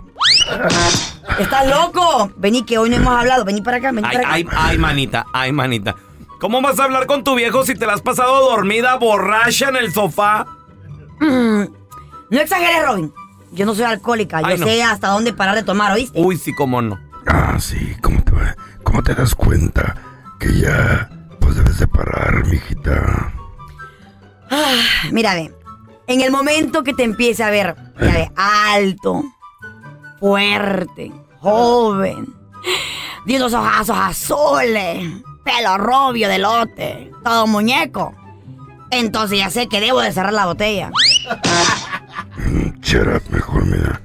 Speaker 2: ¿Estás loco? Vení, que hoy no hemos hablado. Vení para acá, vení
Speaker 1: Ay,
Speaker 2: para acá.
Speaker 1: ay, ay, manita, ay, manita. ¿Cómo vas a hablar con tu viejo si te la has pasado dormida, borracha en el sofá?
Speaker 2: Mm, no exageres, Robin. Yo no soy alcohólica. Yo
Speaker 1: no.
Speaker 2: sé hasta dónde parar de tomar, ¿oíste?
Speaker 1: Uy, sí, cómo no.
Speaker 36: Ah, sí, ¿cómo te, va- cómo te das cuenta que ya pues debes de parar, mijita?
Speaker 2: Ah, mira, ve. En el momento que te empiece a ver, mira, ve, alto, fuerte, joven, de unos ojazos azules, pelo rubio de lote, todo muñeco. Entonces ya sé que debo de cerrar la botella.
Speaker 36: Up, mejor, mira.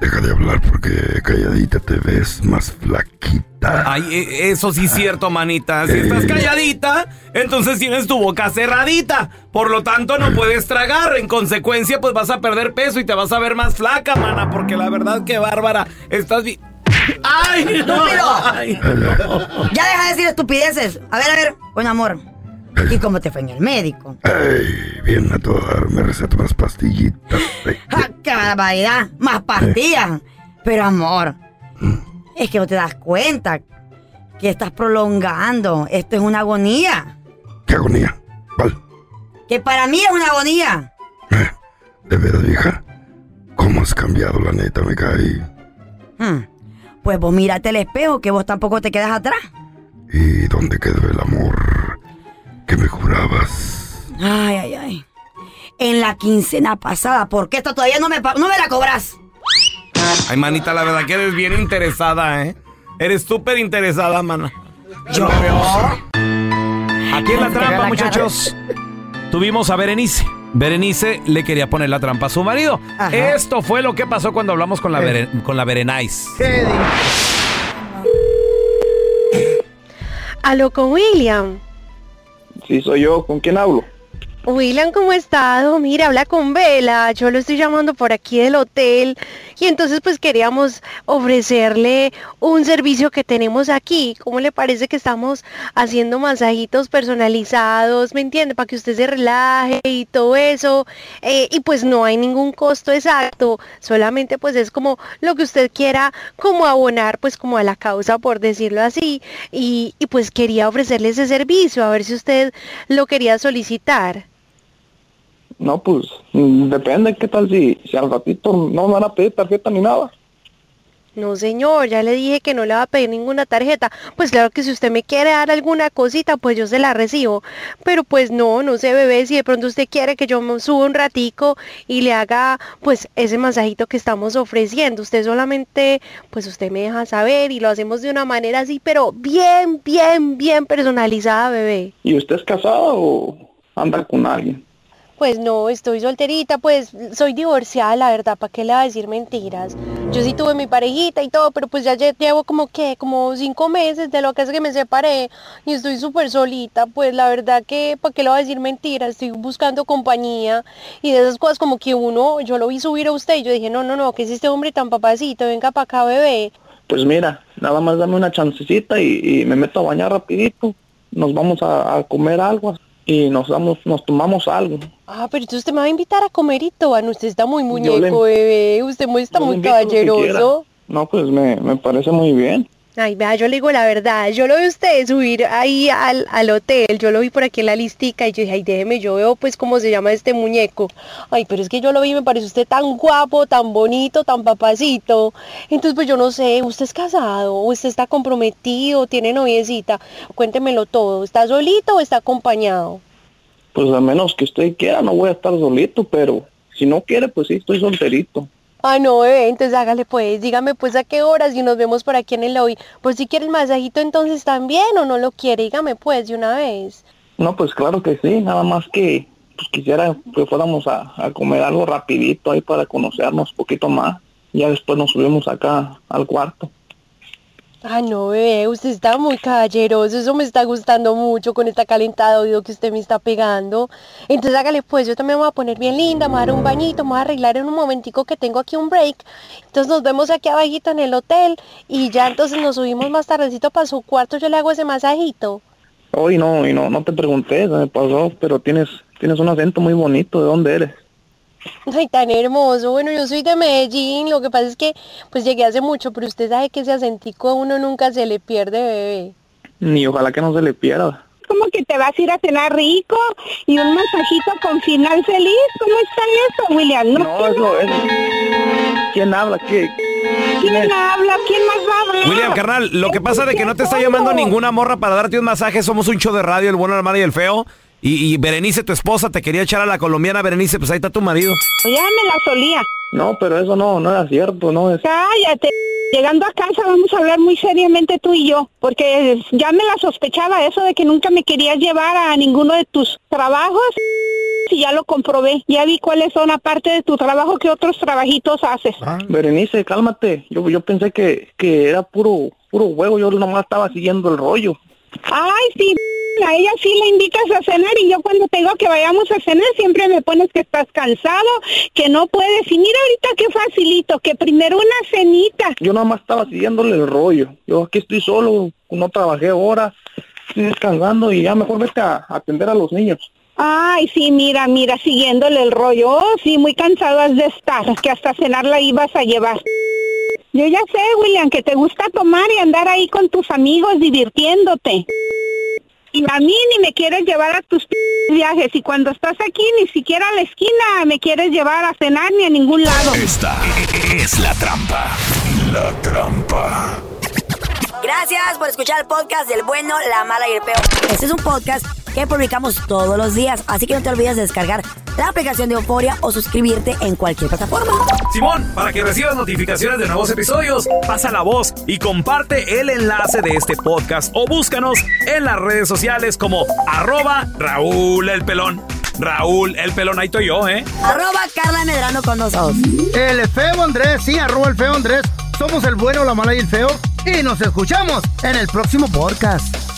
Speaker 36: Deja de hablar porque calladita te ves más flaquita.
Speaker 1: Ay, e- eso sí es cierto, manita. Si estás calladita, entonces tienes tu boca cerradita. Por lo tanto, no puedes tragar. En consecuencia, pues vas a perder peso y te vas a ver más flaca, mana. Porque la verdad que bárbara, estás bien. ¡Ay, no!
Speaker 2: ¡Estúpido!
Speaker 1: Ay, no.
Speaker 2: Ya deja de decir estupideces. A ver, a ver, buen amor. ¿Y cómo te fue en el médico?
Speaker 36: Ay, bien a me receto unas pastillitas. Ay,
Speaker 2: ¡Ja, ¡Qué barbaridad! ¡Más pastillas! Pero amor, es que no te das cuenta que estás prolongando. Esto es una agonía.
Speaker 36: ¿Qué agonía?
Speaker 2: Que para mí es una agonía.
Speaker 36: ¿De veras, vieja? ¿Cómo has cambiado, la neta? Me caí.
Speaker 2: Hmm, Pues vos mírate el espejo, que vos tampoco te quedas atrás.
Speaker 36: ¿Y dónde quedó el amor que me jurabas?
Speaker 2: Ay, ay, ay. En la quincena pasada, ¿por qué esto todavía no me, no me la cobras?
Speaker 1: Ay, manita, la verdad que eres bien interesada, ¿eh? Eres súper interesada, mana.
Speaker 2: Yo.
Speaker 1: Aquí en la trampa, muchachos. Tuvimos a Berenice. Berenice le quería poner la trampa a su marido.
Speaker 2: Ajá.
Speaker 1: Esto fue lo que pasó cuando hablamos con la, Beren- con la Berenice.
Speaker 25: Aló con William.
Speaker 18: Sí, soy yo. ¿Con quién hablo?
Speaker 25: William, ¿cómo ha estado? Mira, habla con Vela. Yo lo estoy llamando por aquí del hotel. Y entonces pues queríamos ofrecerle un servicio que tenemos aquí. ¿Cómo le parece que estamos haciendo masajitos personalizados? ¿Me entiende? Para que usted se relaje y todo eso. Eh, y pues no hay ningún costo exacto. Solamente pues es como lo que usted quiera como abonar pues como a la causa por decirlo así. Y, y pues quería ofrecerle ese servicio. A ver si usted lo quería solicitar.
Speaker 18: No, pues mm, depende qué tal si, si al ratito no me van a pedir tarjeta ni nada.
Speaker 16: No, señor, ya le dije que no le va a pedir ninguna tarjeta. Pues claro que si usted me quiere dar alguna cosita, pues yo se la recibo. Pero pues no, no sé, bebé, si de pronto usted quiere que yo me suba un ratico y le haga pues ese masajito que estamos ofreciendo. Usted solamente, pues usted me deja saber y lo hacemos de una manera así, pero bien, bien, bien personalizada, bebé.
Speaker 18: ¿Y usted es casado o anda con alguien?
Speaker 16: Pues no, estoy solterita, pues soy divorciada, la verdad, ¿para qué le va a decir mentiras? Yo sí tuve mi parejita y todo, pero pues ya lle- llevo como que, como cinco meses de lo que es que me separé y estoy súper solita, pues la verdad que, ¿para qué le va a decir mentiras? Estoy buscando compañía y de esas cosas como que uno, yo lo vi subir a usted y yo dije, no, no, no, que es este hombre tan papacito, venga para acá, bebé.
Speaker 18: Pues mira, nada más dame una chancecita y, y me meto a bañar rapidito. Nos vamos a comer algo y nos damos, nos tomamos algo.
Speaker 16: Ah, pero entonces usted me va a invitar a comer y todo, usted está muy muñeco,
Speaker 18: le-
Speaker 16: bebé, usted muy- está muy caballeroso.
Speaker 18: No, pues me, me parece muy bien.
Speaker 16: Ay, vea, yo le digo la verdad, yo lo vi a usted subir ahí al, al hotel, yo lo vi por aquí en la listica y yo dije, ay, déjeme, yo veo pues cómo se llama este muñeco. Ay, pero es que yo lo vi me parece usted tan guapo, tan bonito, tan papacito. Entonces, pues yo no sé, ¿usted es casado? ¿O usted está comprometido? ¿Tiene noviecita? Cuéntemelo todo, ¿está solito o está acompañado?
Speaker 18: Pues a menos que usted quiera, no voy a estar solito, pero si no quiere, pues sí, estoy solterito.
Speaker 16: Ah, no, bebé, entonces hágale pues, dígame pues a qué horas y nos vemos por aquí en el lobby. Por si quiere el masajito entonces también o no lo quiere, dígame pues de una vez.
Speaker 18: No, pues claro que sí, nada más que pues, quisiera que fuéramos a, a comer algo rapidito ahí para conocernos un poquito más. Ya después nos subimos acá al cuarto.
Speaker 16: Ah, no, bebé, usted está muy caballeroso, eso me está gustando mucho con esta calentada oído que usted me está pegando. Entonces hágale pues, yo también me voy a poner bien linda, me a dar un bañito, me a arreglar en un momentico que tengo aquí un break. Entonces nos vemos aquí abajito en el hotel y ya entonces nos subimos más tardecito para su cuarto, yo le hago ese masajito.
Speaker 18: Hoy no, y no, no te pregunté, se me pasó, pero tienes, tienes un acento muy bonito, ¿de dónde eres?
Speaker 16: Ay, tan hermoso. Bueno, yo soy de Medellín, lo que pasa es que pues llegué hace mucho, pero usted sabe que ese acentico a uno nunca se le pierde, bebé.
Speaker 18: Ni ojalá que no se le pierda.
Speaker 15: como que te vas a ir a cenar rico y un masajito con final feliz. ¿Cómo está eso, William? No,
Speaker 18: No, eso, eso. ¿Quién habla? ¿Qué?
Speaker 15: ¿Quién habla? ¿Quién más va a hablar?
Speaker 1: William, carnal, lo que pasa de que no te está llamando ninguna morra para darte un masaje, somos un show de radio, el bueno, el malo y el feo. Y, y Berenice, tu esposa, te quería echar a la colombiana, Berenice, pues ahí está tu marido.
Speaker 15: Ya me la solía.
Speaker 18: No, pero eso no, no era cierto, no es.
Speaker 15: Cállate. Llegando a casa vamos a hablar muy seriamente tú y yo, porque ya me la sospechaba eso de que nunca me querías llevar a ninguno de tus trabajos y ya lo comprobé. Ya vi cuáles son, aparte de tu trabajo, que otros trabajitos haces.
Speaker 18: Berenice, cálmate. Yo, yo pensé que, que era puro, puro juego, yo nomás estaba siguiendo el rollo.
Speaker 15: Ay, sí, a ella sí la invitas a cenar y yo cuando te digo que vayamos a cenar siempre me pones que estás cansado, que no puedes. Y mira ahorita qué facilito, que primero una cenita.
Speaker 18: Yo nomás estaba siguiéndole el rollo. Yo aquí estoy solo, no trabajé ahora, estoy descansando y ya mejor vete a, a atender a los niños.
Speaker 15: Ay, sí, mira, mira, siguiéndole el rollo. Oh, sí, muy cansado has de estar, que hasta cenar la ibas a llevar. Yo ya sé, William, que te gusta tomar y andar ahí con tus amigos divirtiéndote. Y a mí ni me quieres llevar a tus viajes y cuando estás aquí ni siquiera a la esquina me quieres llevar a cenar ni a ningún lado.
Speaker 3: Esta es la trampa. La trampa.
Speaker 2: Gracias por escuchar el podcast del bueno, la mala y el peor. Este es un podcast que publicamos todos los días, así que no te olvides de descargar la aplicación de Euforia o suscribirte en cualquier plataforma.
Speaker 1: Simón, para que recibas notificaciones de nuevos episodios, pasa la voz y comparte el enlace de este podcast o búscanos en las redes sociales como arroba Raúl el Pelón. Raúl el Pelón, ahí estoy yo, ¿eh?
Speaker 2: Arroba Carla Medrano con nosotros.
Speaker 4: El feo Andrés, sí, arroba el feo Andrés. Somos el bueno, la mala y el feo. Y nos escuchamos en el próximo podcast.